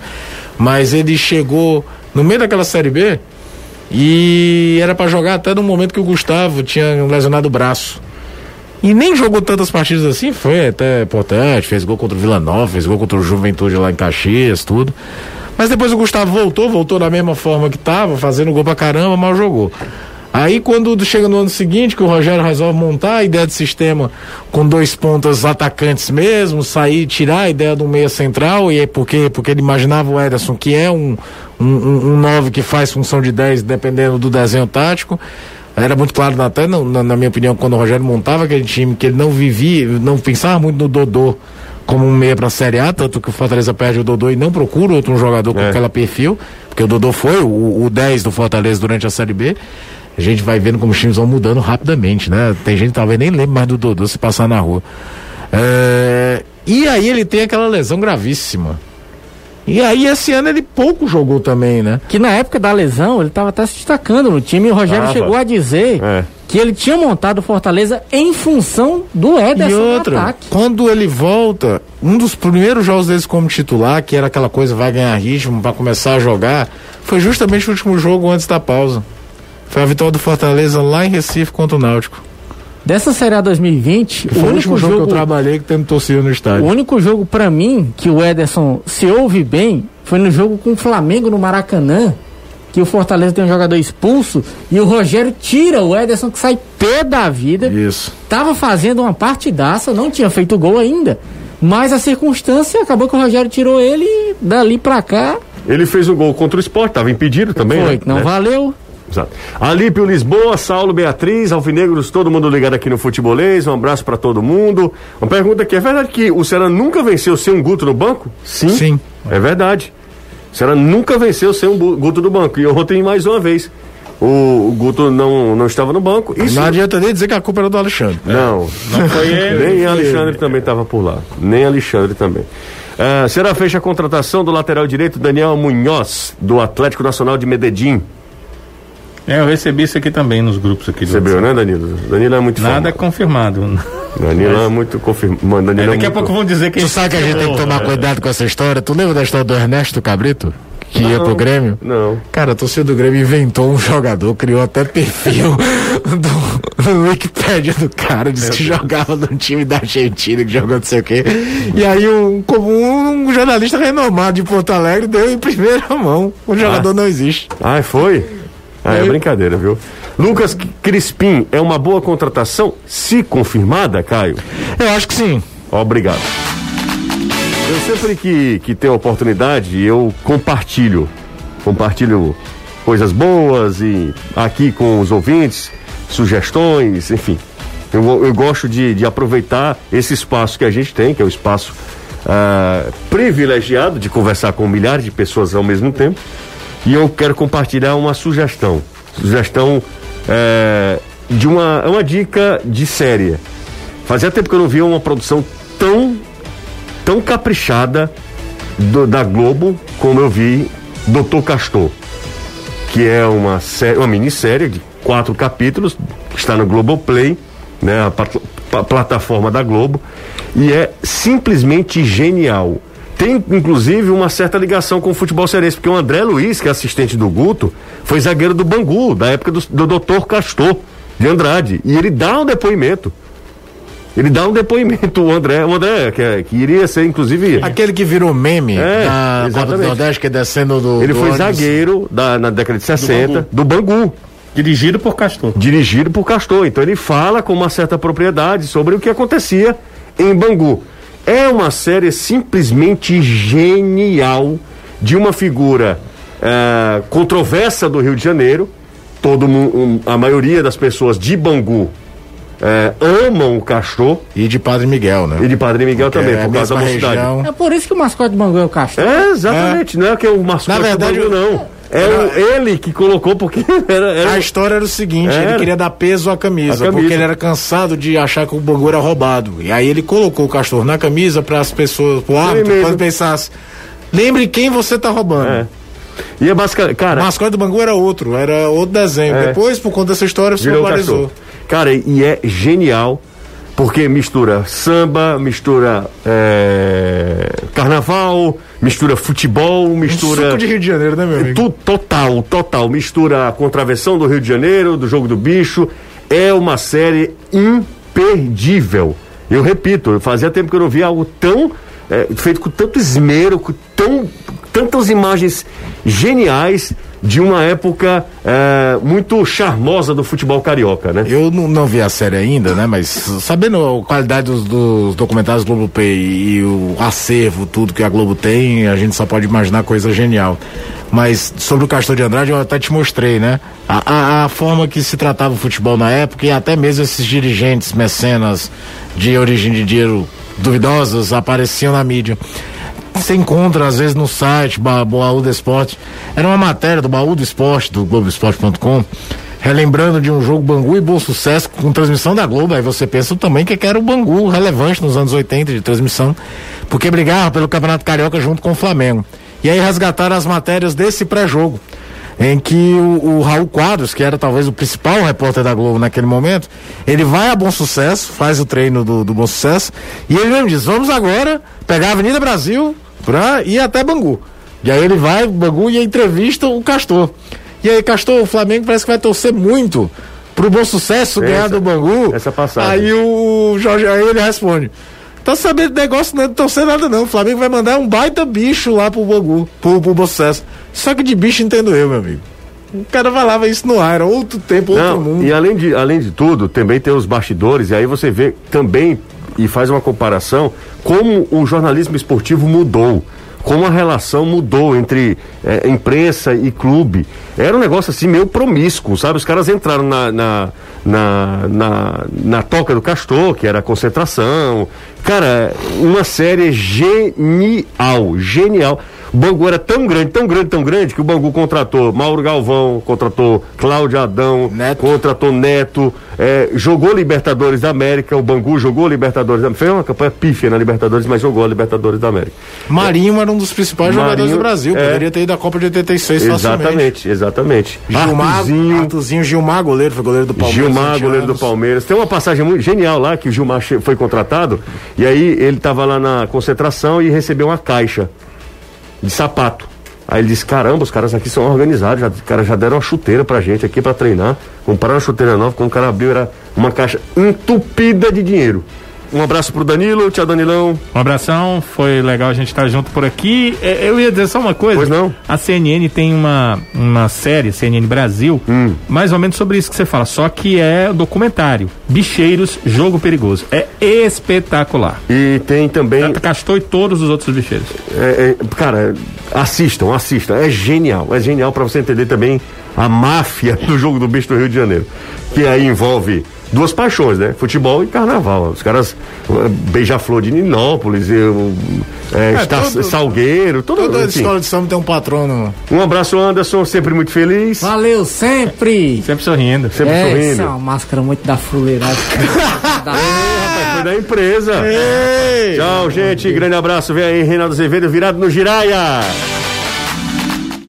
Mas ele chegou no meio daquela Série B e era pra jogar até no momento que o Gustavo tinha lesionado o braço. E nem jogou tantas partidas assim, foi até importante, fez gol contra o Vila Nova, fez gol contra o Juventude lá em Caxias, tudo. Mas depois o Gustavo voltou, voltou da mesma forma que tava, fazendo gol pra caramba, mal jogou. Aí quando chega no ano seguinte, que o Rogério resolve montar a ideia de sistema com dois pontas atacantes mesmo, sair, tirar a ideia do meia central, e é porque, porque ele imaginava o Ederson, que é um, um, um, que faz função de 10, dependendo do desenho tático. Era muito claro, até na, na, minha opinião, quando o Rogério montava aquele time, que ele não vivia, não pensava muito no Dodô como um meia para a Série A, tanto que o Fortaleza perde o Dodô e não procura outro jogador com é. aquele perfil, porque o Dodô foi o, o 10 do Fortaleza durante a Série B a gente vai vendo como os times vão mudando rapidamente, né? Tem gente que talvez nem lembre mais do Dodô se passar na rua. É... E aí ele tem aquela lesão gravíssima. E aí esse ano ele pouco jogou também, né? Que na época da lesão ele estava até se destacando no time e o Rogério Tava. chegou a dizer é. que ele tinha montado o Fortaleza em função do Ederson e outra, ataque. Quando ele volta, um dos primeiros jogos deles como titular, que era aquela coisa vai ganhar ritmo para começar a jogar, foi justamente o último jogo antes da pausa. Foi a vitória do Fortaleza lá em Recife contra o Náutico. Dessa Série A 2020, foi o único jogo, jogo, que eu trabalhei que tendo torcida no estádio. O único jogo para mim que o Ederson se ouve bem foi no jogo com o Flamengo no Maracanã, que o Fortaleza tem um jogador expulso e o Rogério tira o Ederson que sai pé da vida. Isso. Tava fazendo uma partidaça, não tinha feito gol ainda. Mas a circunstância acabou que o Rogério tirou ele e dali pra cá. Ele fez o gol contra o esporte, tava impedido também. Foi, né? não valeu. Exato. Alípio Lisboa, Saulo Beatriz, Alvinegros, todo mundo ligado aqui no Futebolês. Um abraço para todo mundo. Uma pergunta aqui: é verdade que o Ceará nunca venceu sem um Guto no banco? Sim. Sim. É verdade. O Ceará nunca venceu sem um Guto no banco. E ontem, mais uma vez, o, o Guto não, não estava no banco. Isso... Não adianta nem dizer que a culpa era do Alexandre. Não, não foi (laughs) ele. Nem Alexandre ele. também estava por lá. Nem Alexandre também. Uh, Será fecha a contratação do lateral direito Daniel Munhoz, do Atlético Nacional de Medellín. É, eu recebi isso aqui também nos grupos aqui. Recebeu, né, Danilo? Danilo é muito Nada é confirmado. Danilo Mas... é muito confirmado. É, daqui é muito... a pouco vão dizer que... Tu sabe que a gente tem que tomar cuidado com essa história? Tu lembra da história do Ernesto Cabrito? que não, ia pro Grêmio? Não. Cara, a torcida do Grêmio inventou um jogador, criou até perfil (laughs) do, no Wikipedia do cara, disse que jogava no time da Argentina, que jogou não sei o quê. E aí um, um, um jornalista renomado de Porto Alegre deu em primeira mão. O jogador ah. não existe. Ah, foi? Ah, é brincadeira, viu? Lucas Crispim é uma boa contratação, se confirmada, Caio? Eu acho que sim. Obrigado. Eu sempre que, que tenho oportunidade, eu compartilho. Compartilho coisas boas e aqui com os ouvintes, sugestões, enfim. Eu, eu gosto de, de aproveitar esse espaço que a gente tem, que é o espaço uh, privilegiado de conversar com milhares de pessoas ao mesmo tempo e eu quero compartilhar uma sugestão. Sugestão é, de uma, uma dica de série. Fazia tempo que eu não via uma produção tão, tão caprichada do, da Globo como eu vi Doutor Castor. Que é uma, série, uma minissérie de quatro capítulos, que está no Globoplay, né, a, a plataforma da Globo, e é simplesmente genial tem inclusive uma certa ligação com o futebol cearense, porque o André Luiz, que é assistente do Guto, foi zagueiro do Bangu, da época do, do doutor Castor de Andrade, e ele dá um depoimento. Ele dá um depoimento, o André, o André, que, é, que iria ser, inclusive. Aquele que virou meme é, na Copa do Nordeste, que é descendo do. Ele do foi ônibus. zagueiro da, na década de 60, do Bangu. Do Bangu. Dirigido por Castor. Dirigido por Castor. Então ele fala com uma certa propriedade sobre o que acontecia em Bangu. É uma série simplesmente genial de uma figura é, controversa do Rio de Janeiro. Todo um, a maioria das pessoas de Bangu é, amam o Castor. E de Padre Miguel, né? E de Padre Miguel Porque também, é por causa da mocidade. É por isso que o mascote do Bangu é o Castor. É, exatamente. É. Não é que é o mascote Na verdade, do Bangu, não. É era... ele que colocou porque (laughs) era, era... A história era o seguinte, era. ele queria dar peso à camisa, camisa, porque ele era cansado de achar que o Bangu era roubado. E aí ele colocou o Castor na camisa para as pessoas, pro árbitro, quando pensasse, lembre quem você tá roubando. É. E é basicamente, cara... O mascote do Bangu era outro, era outro desenho. É. Depois, por conta dessa história, se popularizou. Cara, e é genial porque mistura samba, mistura é, carnaval, mistura futebol, mistura. Um suco de Rio de Janeiro, né, meu amigo? Tu, total, total. Mistura a contravenção do Rio de Janeiro, do jogo do bicho. É uma série imperdível. Eu repito, fazia tempo que eu não via algo tão. É, feito com tanto esmero, com tão, tantas imagens geniais de uma época é, muito charmosa do futebol carioca, né? Eu não, não, vi a série ainda, né? Mas sabendo a qualidade dos, dos documentários Globo Play e o acervo, tudo que a Globo tem, a gente só pode imaginar coisa genial. Mas sobre o Castor de Andrade, eu até te mostrei, né? A, a, a, forma que se tratava o futebol na época e até mesmo esses dirigentes, mecenas de origem de dinheiro duvidosos apareciam na mídia. Você encontra às vezes no site Baú do Esporte. Era uma matéria do Baú do Esporte, do Globoesporte.com, relembrando de um jogo Bangu e Bom Sucesso com transmissão da Globo. Aí você pensa também que era o Bangu relevante nos anos 80 de transmissão, porque brigava pelo Campeonato Carioca junto com o Flamengo. E aí resgataram as matérias desse pré-jogo em que o, o, Raul Quadros, que era talvez o principal repórter da Globo naquele momento, ele vai a Bom Sucesso, faz o treino do, do Bom Sucesso, e ele mesmo diz: vamos agora pegar a Avenida Brasil pra ir até Bangu. E aí ele vai, Bangu, e entrevista o Castor. E aí, Castor, o Flamengo parece que vai torcer muito pro Bom Sucesso ganhar do Bangu. Essa passagem. Aí o Jorge, aí ele responde. Tá sabendo negócio não é de torcer nada não. O Flamengo vai mandar um baita bicho lá pro Bangu, pro, pro Bom Sucesso. Só que de bicho entendo eu, meu amigo. O cara falava isso no ar, era outro tempo, outro não, mundo. E além de, além de tudo, também tem os bastidores, e aí você vê também e faz uma comparação como o jornalismo esportivo mudou como a relação mudou entre é, imprensa e clube. Era um negócio assim meio promíscuo, sabe? Os caras entraram na, na, na, na, na toca do Castor, que era a concentração. Cara, uma série genial, genial. O Bangu era tão grande, tão grande, tão grande que o Bangu contratou Mauro Galvão, contratou Cláudio Adão, Neto. contratou Neto, é, jogou Libertadores da América, o Bangu jogou Libertadores da América. Foi uma campanha pífia na Libertadores, mas jogou a Libertadores da América. Marinho é. era um dos principais Marinho, jogadores do Brasil, é, poderia ter ido à Copa de 86 Exatamente, exatamente. Gilmar, Artuzinho, Artuzinho Gilmar, goleiro, foi goleiro do Palmeiras. Gilmar, goleiro anos. do Palmeiras. Tem uma passagem muito genial lá que o Gilmar foi contratado e aí ele estava lá na concentração e recebeu uma caixa de sapato. Aí ele disse: caramba, os caras aqui são organizados, já, os caras já deram uma chuteira pra gente aqui pra treinar. Compraram uma chuteira nova, quando o cara abriu, era uma caixa entupida de dinheiro. Um abraço pro Danilo, tchau Danilão. Um abração, foi legal a gente estar junto por aqui. É, eu ia dizer só uma coisa. Pois não. A CNN tem uma, uma série, CNN Brasil, hum. mais ou menos sobre isso que você fala, só que é documentário. Bicheiros, Jogo Perigoso. É espetacular. E tem também. Castou e todos os outros bicheiros. É, é, cara, assistam, assistam. É genial. É genial para você entender também a máfia do jogo do bicho do Rio de Janeiro. Que aí envolve duas paixões, né? Futebol e carnaval. Os caras uh, beija-flor de Ninópolis, eu, é, é, todo, Salgueiro, todo, toda enfim. escola de samba tem um patrono. Um abraço, Anderson, sempre muito feliz. Valeu, sempre! Sempre sorrindo. Sempre é, sorrindo. Essa é uma máscara muito da fuleirada. (laughs) da... rapaz, foi da empresa. Ei. Tchau, gente. Grande abraço. Vem aí, Reinaldo Azevedo, virado no Giraia.